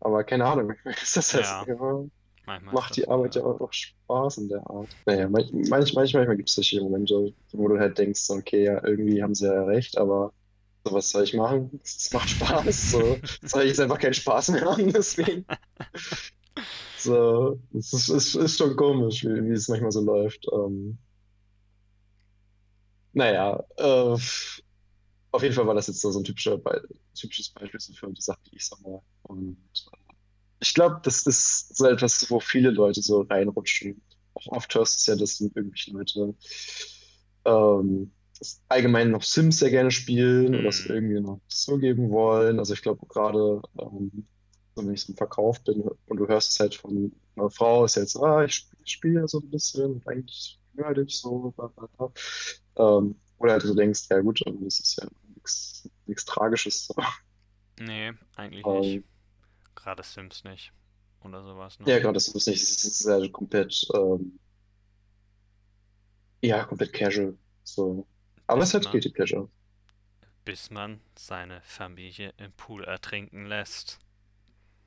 Aber keine Ahnung, ist das halt Ja. ja, macht die Arbeit ja auch Spaß in der Art. Naja, manch, manch, manchmal gibt es solche Momente, wo du halt denkst, okay, ja, irgendwie haben sie ja recht, aber so, was soll ich machen? Es macht Spaß. So, soll ich jetzt einfach keinen Spaß mehr haben, deswegen. So, es ist, ist, ist schon komisch, wie, wie es manchmal so läuft. Ähm, naja, äh, auf jeden Fall war das jetzt so, ein typischer Be typisches Beispiel für die Sachen, die ich so mache. Und äh, ich glaube, das ist so etwas, wo viele Leute so reinrutschen. Auch oft hörst du es ja, dass irgendwelche Leute ähm, allgemein noch Sims sehr gerne spielen oder es Mhm. irgendwie noch zugeben wollen. Also ich glaube gerade, ähm, wenn ich so im Verkauf bin und du hörst es halt von einer Frau, ist jetzt, ah, ich spiele spiel ja so ein bisschen und eigentlich höre ich so, bla, bla, bla. Ähm, oder halt du denkst, ja gut, das ist ja nichts Tragisches. Nee, eigentlich Ähm, nicht. Gerade Sims nicht. Oder sowas, ne? Ja, gerade ist nicht, es ist ja komplett, ähm, ja, komplett casual. So. Aber es hat Guilty Pleasure. bis man seine Familie im Pool ertrinken lässt.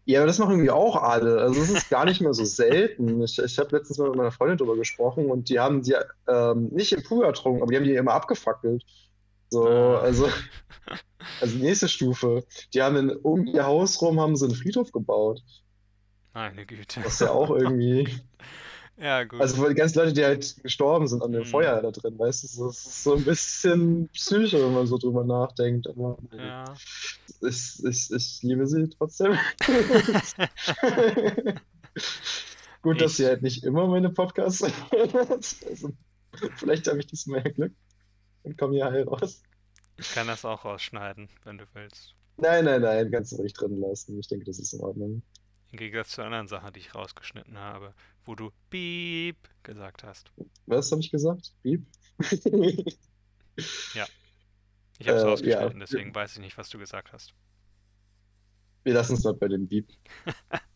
Ja, aber das machen irgendwie auch alle. Also es ist gar nicht mehr so selten. Ich, ich habe letztens mal mit meiner Freundin drüber gesprochen und die haben die ähm, nicht im Pool ertrunken, aber die haben die immer abgefackelt. So, Ah. also, also nächste Stufe. Die haben in, um ihr Haus rum haben sie einen Friedhof gebaut. Meine Güte. Was ja auch irgendwie. Ja, gut. Also die ganzen Leute, die halt gestorben sind an dem Mhm. Feuer da drin, weißt du, das ist so ein bisschen Psycho, wenn man so drüber nachdenkt. Aber Ja. ich, ich, ich liebe sie trotzdem. Gut, dass Ich- sie halt nicht immer meine Podcasts. Also, vielleicht habe ich diesmal ja Glück und komme hier heil raus. Ich kann das auch rausschneiden, wenn du willst. Nein, nein, nein, kannst du ruhig drin lassen. Ich denke, das ist in Ordnung. Im Gegensatz zu anderen Sachen, die ich rausgeschnitten habe, wo du Piep gesagt hast. Was habe ich gesagt? Piep? Ich habe es Äh, rausgeschnitten, ja. deswegen weiß ich nicht, was du gesagt hast. Wir lassen es mal bei dem Piep.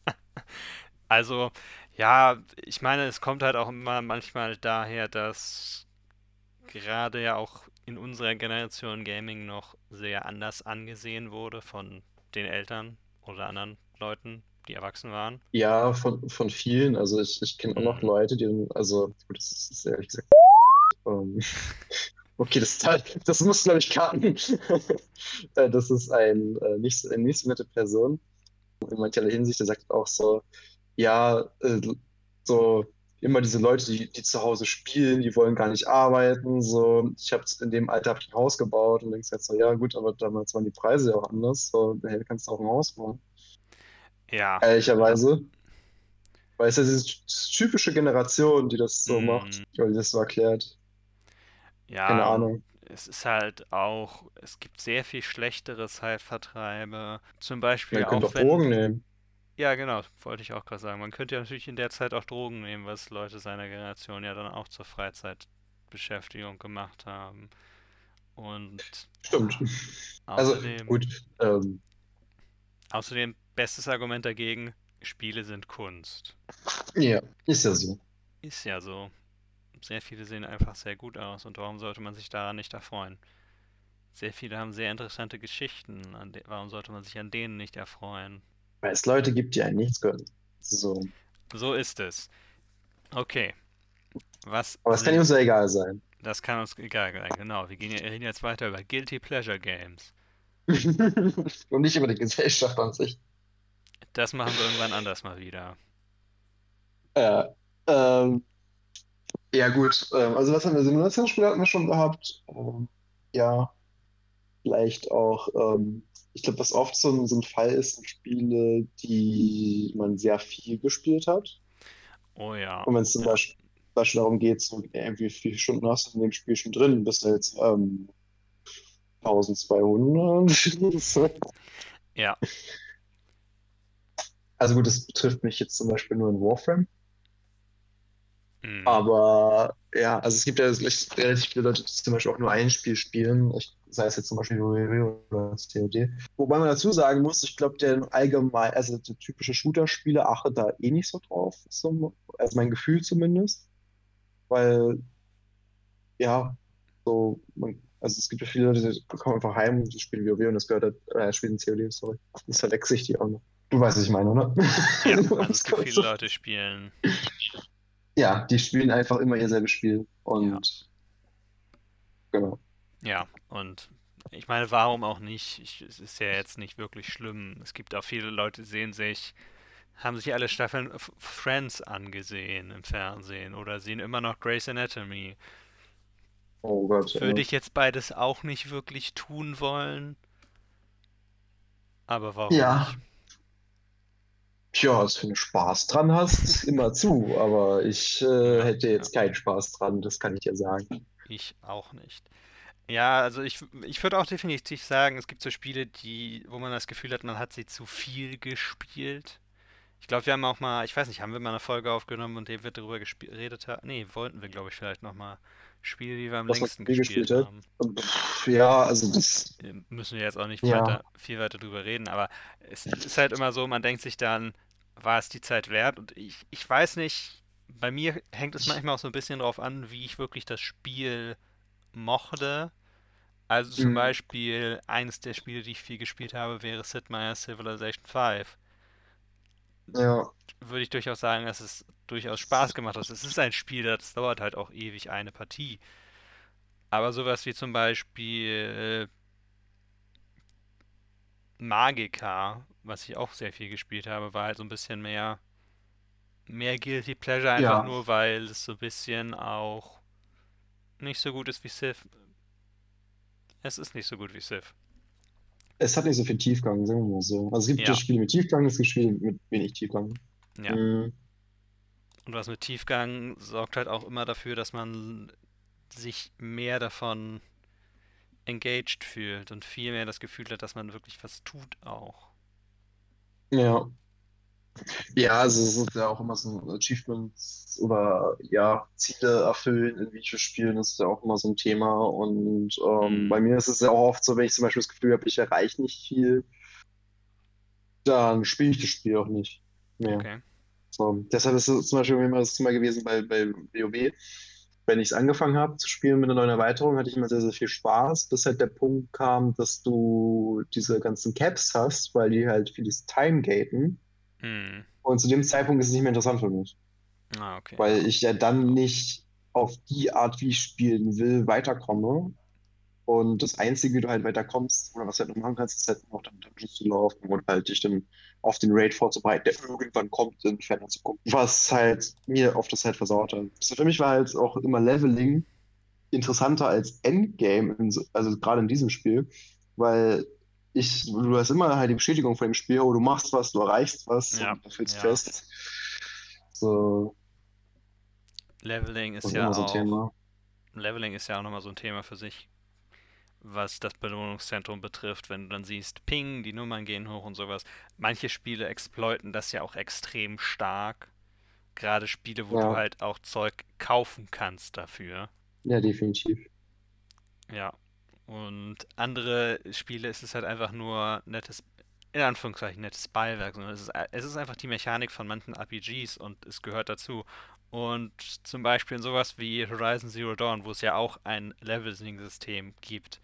Also, ja, ich meine, es kommt halt auch immer manchmal daher, dass gerade ja auch in unserer Generation Gaming noch sehr anders angesehen wurde von den Eltern oder anderen Leuten, die erwachsen waren. Ja, von, von vielen. Also ich, ich kenne auch noch Mhm. Leute, die, also gut, das ist, ist ehrlich gesagt. Ähm, okay, das, das muss, glaube ich, karten. Äh, Das ist ein, äh, nicht, so- eine nicht so nette Person. In mancherlei Hinsicht, der sagt auch so, ja, äh, so immer diese Leute, die, die zu Hause spielen, die wollen gar nicht arbeiten. So, ich habe in dem Alter hab ich ein Haus gebaut und denkst jetzt so, ja gut, aber damals waren die Preise ja auch anders. So, hey, du kannst auch ein Haus bauen. Ja, Ehrlicherweise. Weil es ist ja diese typische Generation, die das so Mm. macht, oder die das so erklärt. ja, Keine Ahnung. es ist halt auch, es gibt sehr viel schlechtere Zeitvertreibe. Zum Beispiel Man könnte auch auch wenn, Drogen nehmen. Ja genau, wollte ich auch gerade sagen, man könnte ja natürlich in der Zeit auch Drogen nehmen, was Leute seiner Generation ja dann auch zur Freizeitbeschäftigung gemacht haben. Und Stimmt. Also außerdem, gut, ähm, außerdem, bestes Argument dagegen, Spiele sind Kunst. ja, ist ja so. Ist ja so. Sehr viele sehen einfach sehr gut aus und warum sollte man sich daran nicht erfreuen? Sehr viele haben sehr interessante Geschichten. Warum sollte man sich an denen nicht erfreuen? Weil es Leute gibt, die einen nichts können. So. So ist es. Okay. Was Aber es kann uns ja egal sein. das kann uns egal sein, genau. Wir gehen, ja- reden jetzt weiter über Guilty Pleasure Games. Und nicht über die Gesellschaft an sich. Das machen wir irgendwann anders mal wieder. Ja, ähm, ja gut, ähm, also was haben wir? Simulationsspiele hatten wir schon gehabt. Ähm, ja, vielleicht auch, ähm, ich glaube, was oft so ein, so ein Fall ist, sind Spiele, die man sehr viel gespielt hat. Oh ja. Und wenn es zum Beispiel, Beispiel darum geht, so irgendwie wie viele Stunden hast du in dem Spiel schon drin, bist du jetzt ähm, 1200. Ja. Also gut, das betrifft mich jetzt zum Beispiel nur in Warframe. Hm. Aber ja, also es gibt ja relativ viele Leute, die zum Beispiel auch nur ein Spiel spielen, ich, sei es jetzt zum Beispiel WoW oder COD. Wobei man dazu sagen muss, ich glaube, der allgemein, also der typische Shooter-Spieler achtet da eh nicht so drauf, so, also mein Gefühl zumindest. Weil, ja, so, man, also es gibt ja viele Leute, die kommen einfach heim und spielen WoW und das gehört halt, äh, spielen COD, sorry. Das verwechsel ich die auch noch. Du weißt, was ich meine, oder? Ja, also es gibt viele Leute spielen. Ja, die spielen einfach immer ihr selbes Spiel. Und ja. genau. Ja, und ich meine, warum auch nicht? Ich, es ist ja jetzt nicht wirklich schlimm. Es gibt auch viele Leute, die sehen sich, haben sich alle Staffeln Friends angesehen im Fernsehen oder sehen immer noch Grey's Anatomy. Oh Gott. Würde ich jetzt beides auch nicht wirklich tun wollen. Aber warum ja. nicht? Tja, als du Spaß dran hast, immer zu. Aber ich äh, hätte jetzt ja. keinen Spaß dran, das kann ich dir sagen. Ich auch nicht. Ja, also ich, ich würde auch definitiv sagen, es gibt so Spiele, die, wo man das Gefühl hat, man hat sie zu viel gespielt. Ich glaube, wir haben auch mal, ich weiß nicht, haben wir mal eine Folge aufgenommen und dem wir darüber geredet haben? Nee, wollten wir, glaube ich, vielleicht nochmal Spiele, die wir am Was längsten gespielt, gespielt haben. Ja, also das. Müssen wir jetzt auch nicht ja. weiter, viel weiter drüber reden, aber es ist halt immer so, man denkt sich dann, war es die Zeit wert? Und ich, ich weiß nicht, bei mir hängt es manchmal auch so ein bisschen drauf an, wie ich wirklich das Spiel mochte. Also zum mhm. Beispiel, eines der Spiele, die ich viel gespielt habe, wäre Sid Meier's Civilization 5. Ja. Würde ich durchaus sagen, dass es durchaus Spaß gemacht hat. Es ist ein Spiel, das dauert halt auch ewig eine Partie. Aber sowas wie zum Beispiel Magica, was ich auch sehr viel gespielt habe, war halt so ein bisschen mehr mehr Guilty Pleasure, einfach ja. nur weil es so ein bisschen auch nicht so gut ist wie Civ. Es ist nicht so gut wie Civ. Es hat nicht so viel Tiefgang, sagen wir mal so. Also es gibt ja. Spiele mit Tiefgang, es gibt Spiele mit wenig Tiefgang. Ja. Mhm. Und was mit Tiefgang sorgt halt auch immer dafür, dass man sich mehr davon engaged fühlt und viel mehr das Gefühl hat, dass man wirklich was tut auch. Ja. Ja, also es ist ja auch immer so Achievements oder ja, Ziele erfüllen in Videospielen ist ja auch immer so ein Thema. Und ähm, mhm. bei mir ist es ja auch oft so, wenn ich zum Beispiel das Gefühl habe, ich erreiche nicht viel, dann spiele ich das Spiel auch nicht mehr. Okay. So, deshalb ist es zum Beispiel immer das Thema gewesen bei, bei WoW. Wenn ich es angefangen habe zu spielen mit einer neuen Erweiterung, hatte ich immer sehr, sehr viel Spaß, bis halt der Punkt kam, dass du diese ganzen Caps hast, weil die halt vieles Time gaten. Hm. Und zu dem Zeitpunkt ist es nicht mehr interessant für mich. Ah, okay. Weil ich ja dann nicht auf die Art, wie ich spielen will, weiterkomme. Und das Einzige, wie du halt weiterkommst, oder was du halt noch machen kannst, ist halt noch dann Dungeons zu laufen und halt dich dann auf den Raid vorzubereiten, der irgendwann kommt, in Ferner zu gucken. Was halt mir auf der Zeit versaut hat. Also für mich war halt auch immer Leveling interessanter als Endgame, also gerade in diesem Spiel, weil ich, du hast immer halt die Bestätigung von dem Spiel, oh, du machst was, du erreichst was, ja, du fühlst ja. fest. So. Leveling ist ja so auch. Thema. Leveling ist ja auch nochmal so ein Thema für sich, was das Belohnungszentrum betrifft, wenn du dann siehst, Ping, die Nummern gehen hoch und sowas. Manche Spiele exploiten das ja auch extrem stark. Gerade Spiele, wo ja. du halt auch Zeug kaufen kannst dafür. Ja, definitiv. Ja, und andere Spiele ist es halt einfach nur nettes, in Anführungszeichen, nettes Beiwerk, sondern es ist, es ist einfach die Mechanik von manchen RPGs und es gehört dazu. Und zum Beispiel in sowas wie Horizon Zero Dawn, wo es ja auch ein Leveling-System gibt.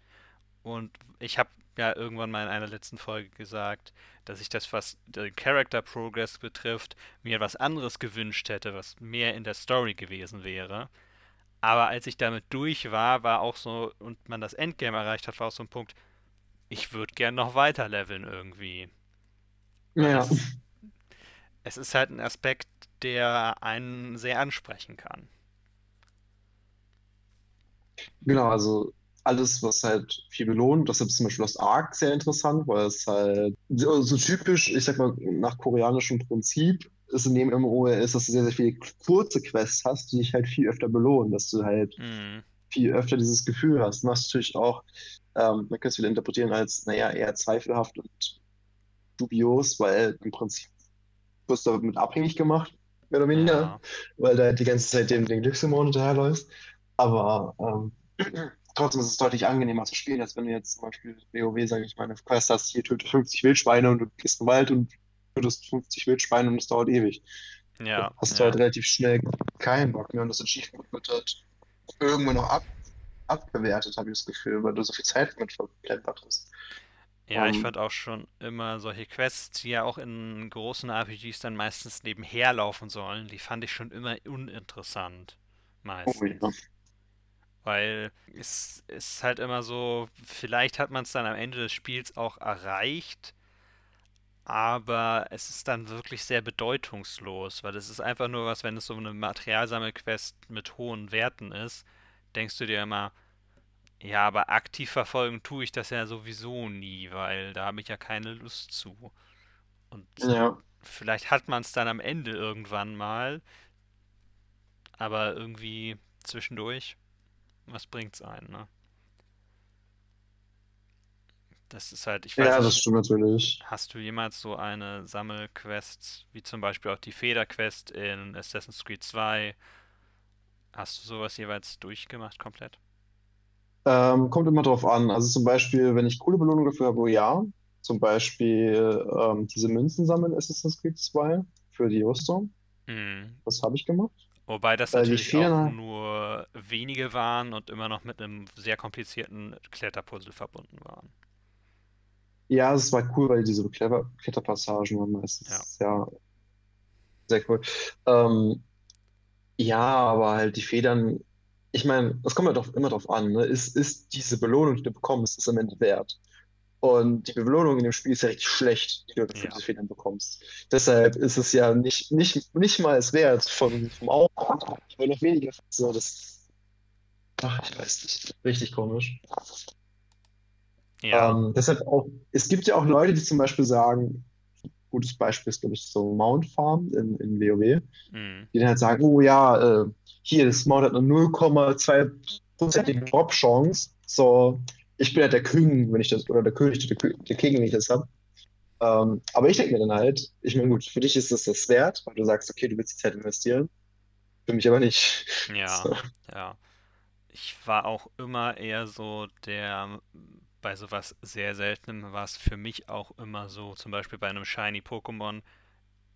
Und ich habe ja irgendwann mal in einer letzten Folge gesagt, dass ich das, was den Character Progress betrifft, mir was anderes gewünscht hätte, was mehr in der Story gewesen wäre. Aber als ich damit durch war, war auch so, und man das Endgame erreicht hat, war auch so ein Punkt, ich würde gern noch weiter leveln irgendwie. Ja. Es, es ist halt ein Aspekt, der einen sehr ansprechen kann. Genau, also alles, was halt viel belohnt, das ist zum Beispiel das Arc sehr interessant, weil es halt so, so typisch, ich sag mal, nach koreanischem Prinzip ist in dem MMO ist, dass du sehr, sehr viele kurze Quests hast, die dich halt viel öfter belohnen, dass du halt mhm. viel öfter dieses Gefühl hast. Und das natürlich auch, ähm, man könnte es wieder interpretieren als, naja, eher zweifelhaft und dubios, weil im Prinzip wirst du damit abhängig gemacht, mehr oder weniger, ja. weil du halt die ganze Zeit dem, den Glückshormon hinterherläufst. Aber ähm, trotzdem ist es deutlich angenehmer zu spielen, als wenn du jetzt zum Beispiel WoW, sage ich mal, eine Quest hast, hier töte 50 Wildschweine und du gehst in den Wald und tötest 50 Wildschweine und es dauert ewig. Ja. Dann hast ja. du halt relativ schnell keinen Bock mehr und das Achievement wird halt irgendwann noch ab, abgewertet, habe ich das Gefühl, weil du so viel Zeit damit verplempert hast. Ja, ich Ähm, fand auch schon immer solche Quests, die ja auch in großen RPGs dann meistens nebenher laufen sollen, die fand ich schon immer uninteressant. oh ja. Meistens. Weil es ist halt immer so, vielleicht hat man es dann am Ende des Spiels auch erreicht, aber es ist dann wirklich sehr bedeutungslos, weil es ist einfach nur was, wenn es so eine Materialsammelquest mit hohen Werten ist, denkst du dir immer, ja, aber aktiv verfolgen tue ich das ja sowieso nie, weil da habe ich ja keine Lust zu. Und Ja, vielleicht hat man es dann am Ende irgendwann mal, aber irgendwie zwischendurch, was bringt's einen, ne? Das ist halt, ich weiß ja, das nicht, stimmt natürlich. hast du jemals so eine Sammelquest, wie zum Beispiel auch die Feder-Quest in Assassin's Creed 2, hast du sowas jeweils durchgemacht komplett? Ähm, kommt immer drauf an. Also zum Beispiel, wenn ich coole Belohnungen dafür habe, ja. Zum Beispiel ähm, diese Münzen sammeln, in Assassin's Creed 2 für die Rüstung. Hm. Das habe ich gemacht. Wobei das Äh, die natürlich auch nur wenige waren und immer noch mit einem sehr komplizierten Kletterpuzzle verbunden waren. Ja, es war cool, weil diese Kletter Kletterpassagen waren Ja. meistens ja sehr cool. Ähm, ja, aber halt die Federn, ich meine, es kommt halt auch immer drauf an, ne? Ist, ist diese Belohnung, die du bekommst, ist am Ende wert? Und die Belohnung in dem Spiel ist ja richtig schlecht, die du für Ja. diese Federn bekommst. Deshalb ist es ja nicht, nicht, nicht mal es wert von, vom Aufwand, weil noch weniger. So, das, ach, ich weiß nicht, richtig komisch. Ja, Ähm, deshalb auch, es gibt ja auch Leute, die zum Beispiel sagen, gutes Beispiel ist, glaube ich, so Mount Farm in, in WoW, hm. die dann halt sagen, oh ja, äh, hier, das Mount hat eine 0,2%ige Drop-Chance, so, ich bin halt der King, wenn ich das, oder der König, der, der King, wenn ich das habe. Ähm, aber ich denke mir dann halt, ich meine, gut, für dich ist es das wert, weil du sagst, okay, du willst die Zeit investieren, für mich aber nicht. Ja, So. ja. Ich war auch immer eher so der, bei sowas sehr Seltenem war es für mich auch immer so, zum Beispiel bei einem Shiny Pokémon,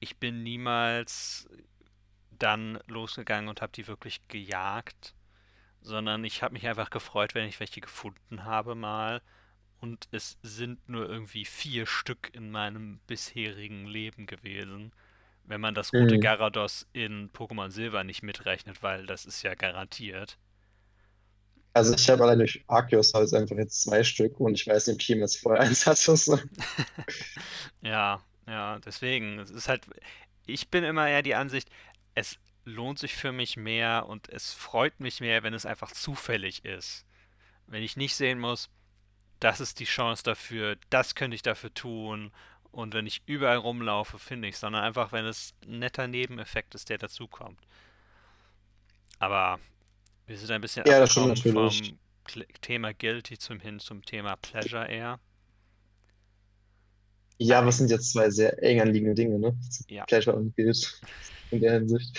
ich bin niemals dann losgegangen und habe die wirklich gejagt, sondern ich habe mich einfach gefreut, wenn ich welche gefunden habe mal. Und es sind nur irgendwie vier Stück in meinem bisherigen Leben gewesen. Wenn man das rote Mhm. Gyarados in Pokémon Silber nicht mitrechnet, weil das ist ja garantiert. Also ich habe allein durch Arceus halt einfach jetzt zwei Stück und ich weiß nicht, ob ich jemals vorher eins hatte. Ja, ja, deswegen, es ist halt, ich bin immer eher die Ansicht, es lohnt sich für mich mehr und es freut mich mehr, wenn es einfach zufällig ist. Wenn ich nicht sehen muss, das ist die Chance dafür, das könnte ich dafür tun und wenn ich überall rumlaufe, finde ich, sondern einfach, wenn es ein netter Nebeneffekt ist, der dazukommt. Aber wir sind ein bisschen Ja, vom Thema Guilty zum hin zum Thema Pleasure eher. Ja, Ein, sind jetzt zwei sehr eng anliegende Dinge, ne? ja. Pleasure und Guild in der Hinsicht.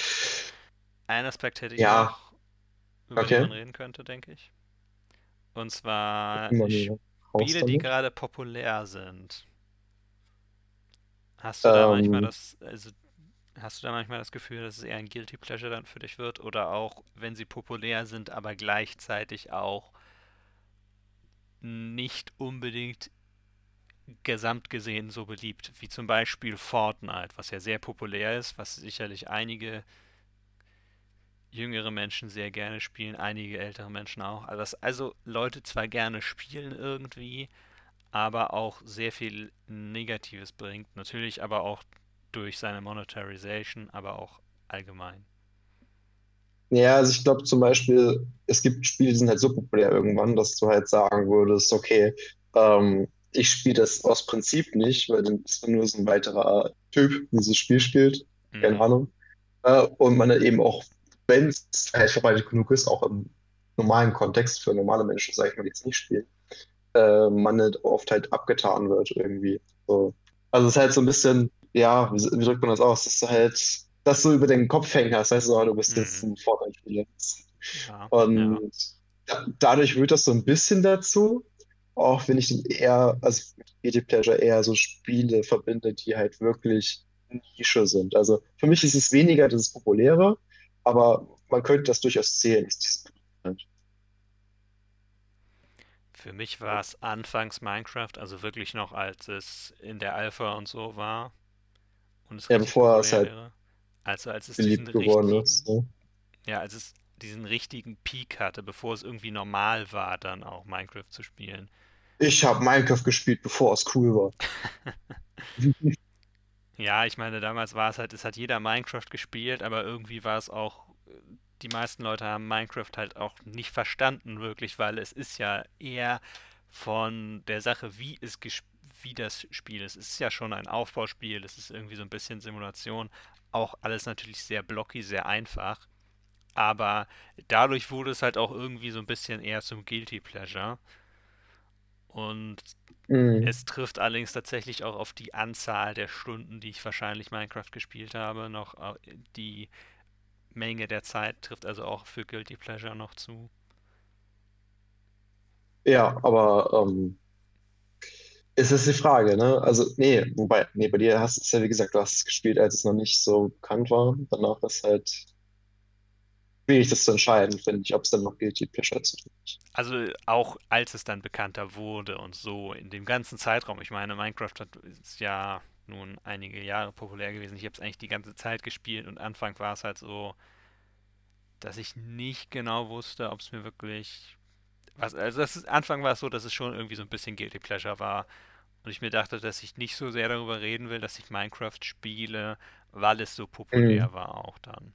Ein Aspekt hätte ich Ja, noch, über den man okay. reden könnte, denke ich. Und zwar Spiele, die gerade populär sind. Hast du da manchmal Ähm, das, also hast du da manchmal das Gefühl, dass es eher ein Guilty Pleasure dann für dich wird? Oder auch, wenn sie populär sind, aber gleichzeitig auch nicht unbedingt gesamt gesehen so beliebt, wie zum Beispiel Fortnite, was ja sehr populär ist, was sicherlich einige jüngere Menschen sehr gerne spielen, einige ältere Menschen auch. Also, also Leute zwar gerne spielen irgendwie, aber auch sehr viel Negatives bringt. Natürlich aber auch durch seine Monetarization, aber auch allgemein. ja, also ich glaube zum Beispiel, es gibt Spiele, die sind halt so populär irgendwann, dass du halt sagen würdest, okay, ähm, ich spiele das aus Prinzip nicht, weil dann ist man nur so ein weiterer Typ, der dieses Spiel spielt, keine Mhm. Ahnung. Äh, und man dann eben auch, wenn es halt verbreitet genug ist, auch im normalen Kontext für normale Menschen, sag ich mal, die es nicht spielen, äh, man halt oft halt abgetan wird irgendwie. So. Also es ist halt so ein bisschen, ja, wie, wie drückt man das aus, dass du halt das so über den Kopf hängen hast, weißt du, oh, du bist jetzt Mhm. ein Fortnite-Spieler. Ja, ja. Und da, dadurch wird das so ein bisschen dazu, auch wenn ich dann eher, also mit Guilty Pleasure eher so Spiele verbinde, die halt wirklich Nische sind. Also für mich ist es weniger das Populäre, aber man könnte das durchaus zählen. dieses- Für mich war es anfangs Minecraft, also wirklich noch als es in der Alpha und so war. Und es ja, bevor es halt. Also als es beliebt geworden ist. Ne? Ja, als es diesen richtigen Peak hatte, bevor es irgendwie normal war, dann auch Minecraft zu spielen. Ich habe Minecraft gespielt, bevor es cool war. ja, ich meine, damals war es halt, es hat jeder Minecraft gespielt, aber irgendwie war es auch, die meisten Leute haben Minecraft halt auch nicht verstanden wirklich, weil es ist ja eher von der Sache, wie es wie das Spiel ist. Es ist ja schon ein Aufbauspiel, es ist irgendwie so ein bisschen Simulation, auch alles natürlich sehr blocky, sehr einfach. Aber dadurch wurde es halt auch irgendwie so ein bisschen eher zum Guilty Pleasure. Und mhm. es trifft allerdings tatsächlich auch auf die Anzahl der Stunden, die ich wahrscheinlich Minecraft gespielt habe, noch äh, die Menge der Zeit trifft also auch für Guilty Pleasure noch zu. Ja, aber ähm, ist es die Frage, ne? Also, nee, wobei, nee, bei dir hast du es ja, wie gesagt, du hast es gespielt, als es noch nicht so bekannt war. Danach ist halt schwierig, das zu entscheiden, finde ich, ob es dann noch Guilty Pleasure ist oder nicht. Also auch als es dann bekannter wurde und so in dem ganzen Zeitraum. Ich meine, Minecraft hat, ist ja nun einige Jahre populär gewesen. Ich habe es eigentlich die ganze Zeit gespielt und Anfang war es halt so, dass ich nicht genau wusste, ob es mir wirklich was. Also das ist, Anfang war es so, dass es schon irgendwie so ein bisschen Guilty Pleasure war. Und ich mir dachte, dass ich nicht so sehr darüber reden will, dass ich Minecraft spiele, weil es so populär mhm. war auch dann.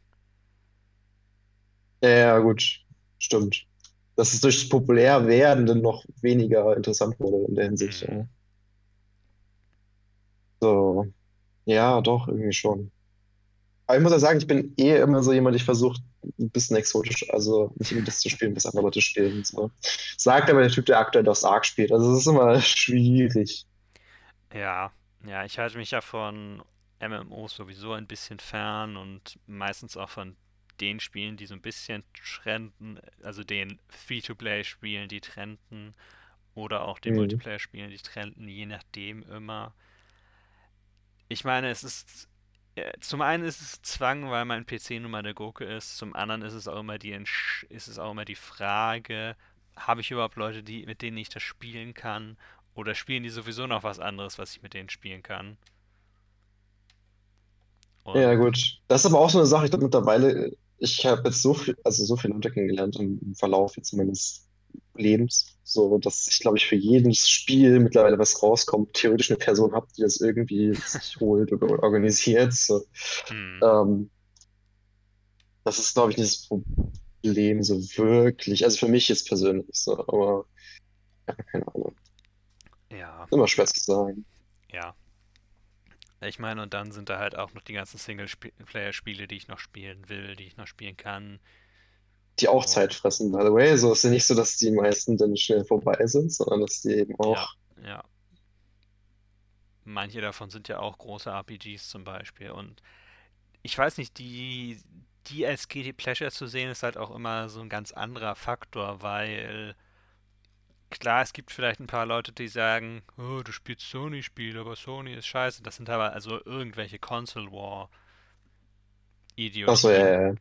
Ja, gut, stimmt. Dass es durch das Populärwerdende noch weniger interessant wurde in der Hinsicht. Mhm. Ja. So, ja, doch, irgendwie schon. Aber ich muss ja sagen, ich bin eh immer so jemand, ich versuche ein bisschen exotisch, also nicht immer das zu spielen, was andere Leute spielen. So. Sagt aber der Typ, der aktuell das Ark spielt. Also es ist immer schwierig. Ja, ja, ich halte mich ja von MMOs sowieso ein bisschen fern und meistens auch von den Spielen, die so ein bisschen trenden, also den Free-to-Play-Spielen, die trenden, oder auch den mhm. Multiplayer-Spielen, die trenden, je nachdem immer. Ich meine, es ist zum einen ist es Zwang, weil mein PC nun mal der Gurke ist. Zum anderen ist es auch immer die ist es auch immer die Frage, habe ich überhaupt Leute, die mit denen ich das spielen kann, oder spielen die sowieso noch was anderes, was ich mit denen spielen kann? Und ja gut, das ist aber auch so eine Sache. Ich glaube mittlerweile ich habe jetzt so viel, also so viele Leute kennengelernt im, Verlauf jetzt meines Lebens, so dass ich glaube ich für jedes Spiel mittlerweile was rauskommt, theoretisch eine Person habe, die das irgendwie sich holt oder organisiert. So. Hm. Ähm, das ist glaube ich nicht das Problem so wirklich. Also für mich jetzt persönlich so, aber ja, keine Ahnung. Ja. Immer schwer zu sagen. Ja, ich meine, und dann sind da halt auch noch die ganzen Singleplayer-Spiele, die ich noch spielen will, die ich noch spielen kann. Die auch Zeit fressen, by the way. So ist ja nicht so, dass die meisten dann schnell vorbei sind, sondern dass die eben auch. Ja, ja. Manche davon sind ja auch große RPGs zum Beispiel. Und ich weiß nicht, die, die als GT Pleasure zu sehen, ist halt auch immer so ein ganz anderer Faktor, weil klar, es gibt vielleicht ein paar Leute, die sagen, oh, du spielst Sony-Spiele, aber Sony ist scheiße. Das sind aber also irgendwelche Console War Idioten. Achso, ja, ja.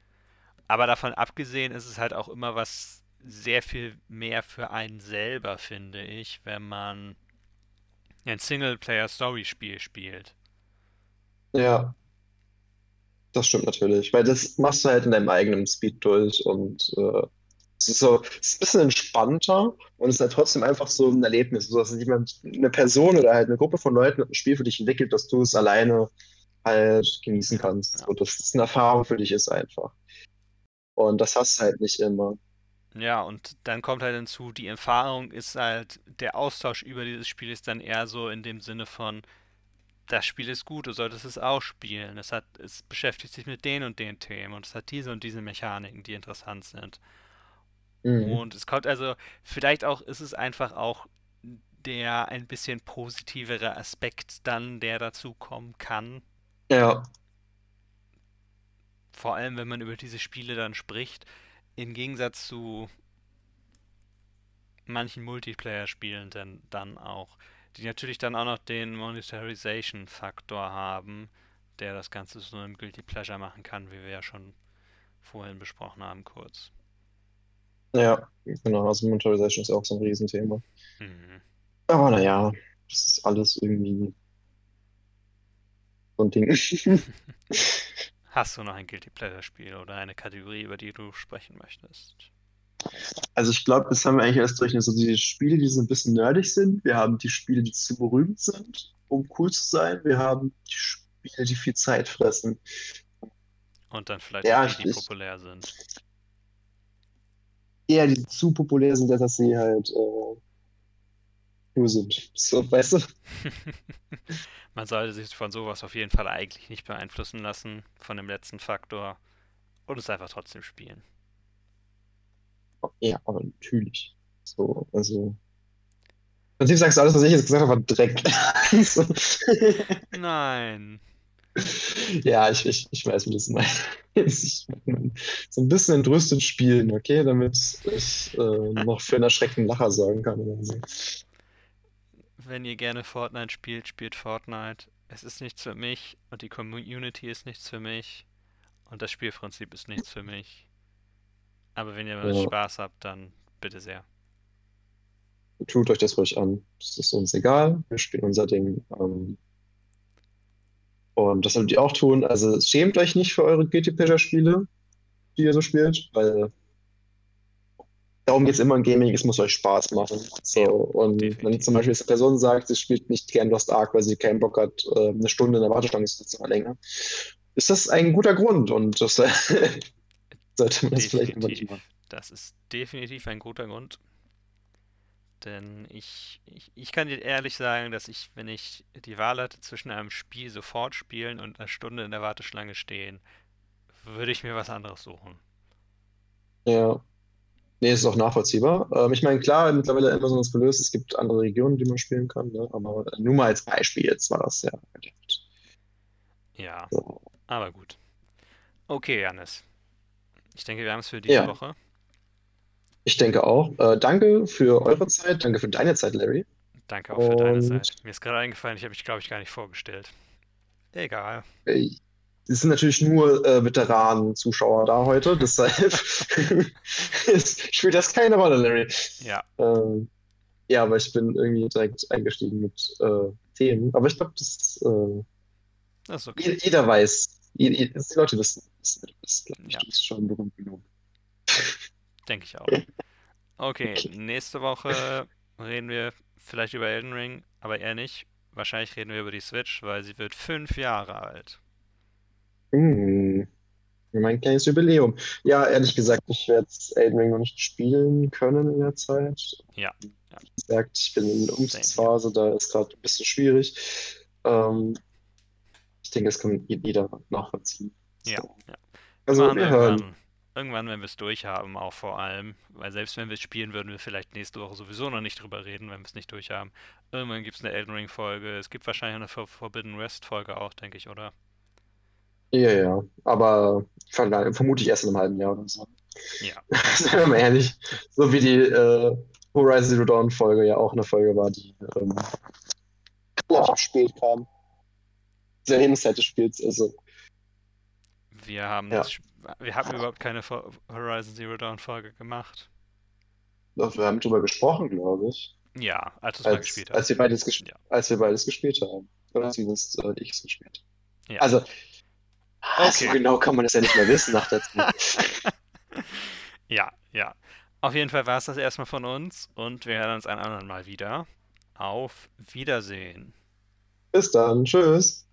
Aber davon abgesehen ist es halt auch immer was sehr viel mehr für einen selber, finde ich, wenn man ein Singleplayer-Story-Spiel spielt. Ja. Das stimmt natürlich, weil das machst du halt in deinem eigenen Speed durch und äh, es ist so, es ist ein bisschen entspannter und es ist halt trotzdem einfach so ein Erlebnis, so dass jemand, eine Person oder halt eine Gruppe von Leuten ein Spiel für dich entwickelt, dass du es alleine halt genießen kannst. So, dass es eine Erfahrung für dich ist einfach. Und das hast du halt nicht immer. Ja, und dann kommt halt hinzu, die Erfahrung ist halt, der Austausch über dieses Spiel ist dann eher so in dem Sinne von, das Spiel ist gut, du solltest es auch spielen. Es hat, es beschäftigt sich mit den und den Themen und es hat diese und diese Mechaniken, die interessant sind. Mhm. Und es kommt also, vielleicht auch ist es einfach auch der ein bisschen positivere Aspekt dann, der dazu kommen kann. Ja. Vor allem, wenn man über diese Spiele dann spricht, im Gegensatz zu manchen Multiplayer-Spielen dann, dann auch, die natürlich dann auch noch den Monetarization-Faktor haben, der das Ganze zu einem Guilty Pleasure machen kann, wie wir ja schon vorhin besprochen haben, kurz. Ja, genau. Also Monetarization ist auch so ein Riesenthema. Mhm. Aber naja, das ist alles irgendwie so ein Ding. Hast du noch ein Guilty Pleasure Spiel oder eine Kategorie, über die du sprechen möchtest? Also ich glaube, das haben wir eigentlich erst durch. So die Spiele, die so ein bisschen nerdig sind. Wir haben die Spiele, die zu berühmt sind, um cool zu sein. Wir haben die Spiele, die viel Zeit fressen. Und dann vielleicht Ja, die, die ich- populär sind. Eher die zu populär sind, dass sie halt äh, cool sind. So, weißt du? Man sollte sich von sowas auf jeden Fall eigentlich nicht beeinflussen lassen, von dem letzten Faktor. Und es einfach trotzdem spielen. Ja, aber natürlich. So, also. Im Prinzip sagst du alles, was ich jetzt gesagt habe, war Dreck. so. Nein. Ja, ich, ich, ich weiß, wie das meinst. Ich will so ein bisschen entrüstet spielen, okay, damit ich äh, noch für einen erschreckten Lacher sorgen kann oder so. Wenn ihr gerne Fortnite spielt, spielt Fortnite. Es ist nichts für mich und die Community ist nichts für mich und das Spielprinzip ist nichts für mich. Aber wenn ihr Ja. Spaß habt, dann bitte sehr. Tut euch das ruhig an. Das ist uns egal. Wir spielen unser Ding. Ähm, und das solltet ihr auch tun. Also schämt euch nicht für eure Guilty Pleasure-Spiele, die ihr so spielt, weil darum geht es immer im Gaming, es muss euch Spaß machen. So, und wenn definitiv. zum Beispiel eine Person sagt, sie spielt nicht gern Lost Ark, weil sie keinen Bock hat, äh, eine Stunde in der Warteschlange zu sitzen oder länger, ist das ein guter Grund und das sollte man das vielleicht machen. Das ist definitiv ein guter Grund. Denn ich, ich, ich kann dir ehrlich sagen, dass ich, wenn ich die Wahl hatte zwischen einem Spiel sofort spielen und einer Stunde in der Warteschlange stehen, würde ich mir was anderes suchen. Ja. Nee, ist auch nachvollziehbar. Ähm, ich meine, klar, mittlerweile Amazon ist gelöst, es gibt andere Regionen, die man spielen kann, ne? Aber nur mal als Beispiel jetzt war das ja. Ja, So. aber gut. Okay, Janis. Ich denke, wir haben es für diese Ja. Woche. Ich denke auch. Äh, danke für eure Zeit, danke für deine Zeit, Larry. Danke auch für deine Und- Zeit. Mir ist gerade eingefallen, ich habe mich, glaube ich, gar nicht vorgestellt. Egal. Äh, Es sind natürlich nur äh, Veteranen-Zuschauer da heute, deshalb es spielt das keine Rolle, Larry. Ja, Ähm, ja, aber ich bin irgendwie direkt eingestiegen mit äh, Themen. Aber ich glaube, das äh, das ist okay. je- jeder weiß, je- je- die Leute wissen, das, glaub ich, Ja. du bist schon berühmt genug. Denke ich auch. Okay, Okay. nächste Woche reden wir vielleicht über Elden Ring, aber eher nicht. Wahrscheinlich reden wir über die Switch, weil sie wird fünf Jahre alt. Hm, mein kleines Jubiläum. Ja, ehrlich gesagt, ich werde Elden Ring noch nicht spielen können in der Zeit. Ja, ja. Wie gesagt, ich bin in der Umzugsphase, da ist gerade ein bisschen schwierig. Ähm, ich denke, das kann jeder nachvollziehen. Ja, So. ja. Also, wir hören. irgendwann, irgendwann, wenn wir es durchhaben, auch vor allem. Weil selbst wenn wir es spielen, würden wir vielleicht nächste Woche sowieso noch nicht drüber reden, wenn wir es nicht durchhaben. Irgendwann gibt es eine Elden Ring-Folge. Es gibt wahrscheinlich eine For- Forbidden West-Folge auch, denke ich, oder? Ja, ja, aber vermutlich erst in einem halben Jahr oder so. Ja. Seien wir mal ehrlich. So wie die äh, Horizon Zero Dawn Folge ja auch eine Folge war, die ähm, spät kam. Zur Lebenszeit des Spiels, also. Wir haben, Ja. das, Sp- wir haben überhaupt keine Horizon Zero Dawn-Folge gemacht. Wir haben drüber gesprochen, glaube ich. Ja, als Als, gespielt als, wir beides ges Ja. als wir beides gespielt haben. Oder zumindest äh, ich es gespielt. Ja. Also, ah, so Okay. genau kann man das ja nicht mehr wissen nach der Zeit. Ja, ja. Auf jeden Fall war es das erstmal von uns und wir hören uns ein anderen Mal wieder. Auf Wiedersehen. Bis dann. Tschüss.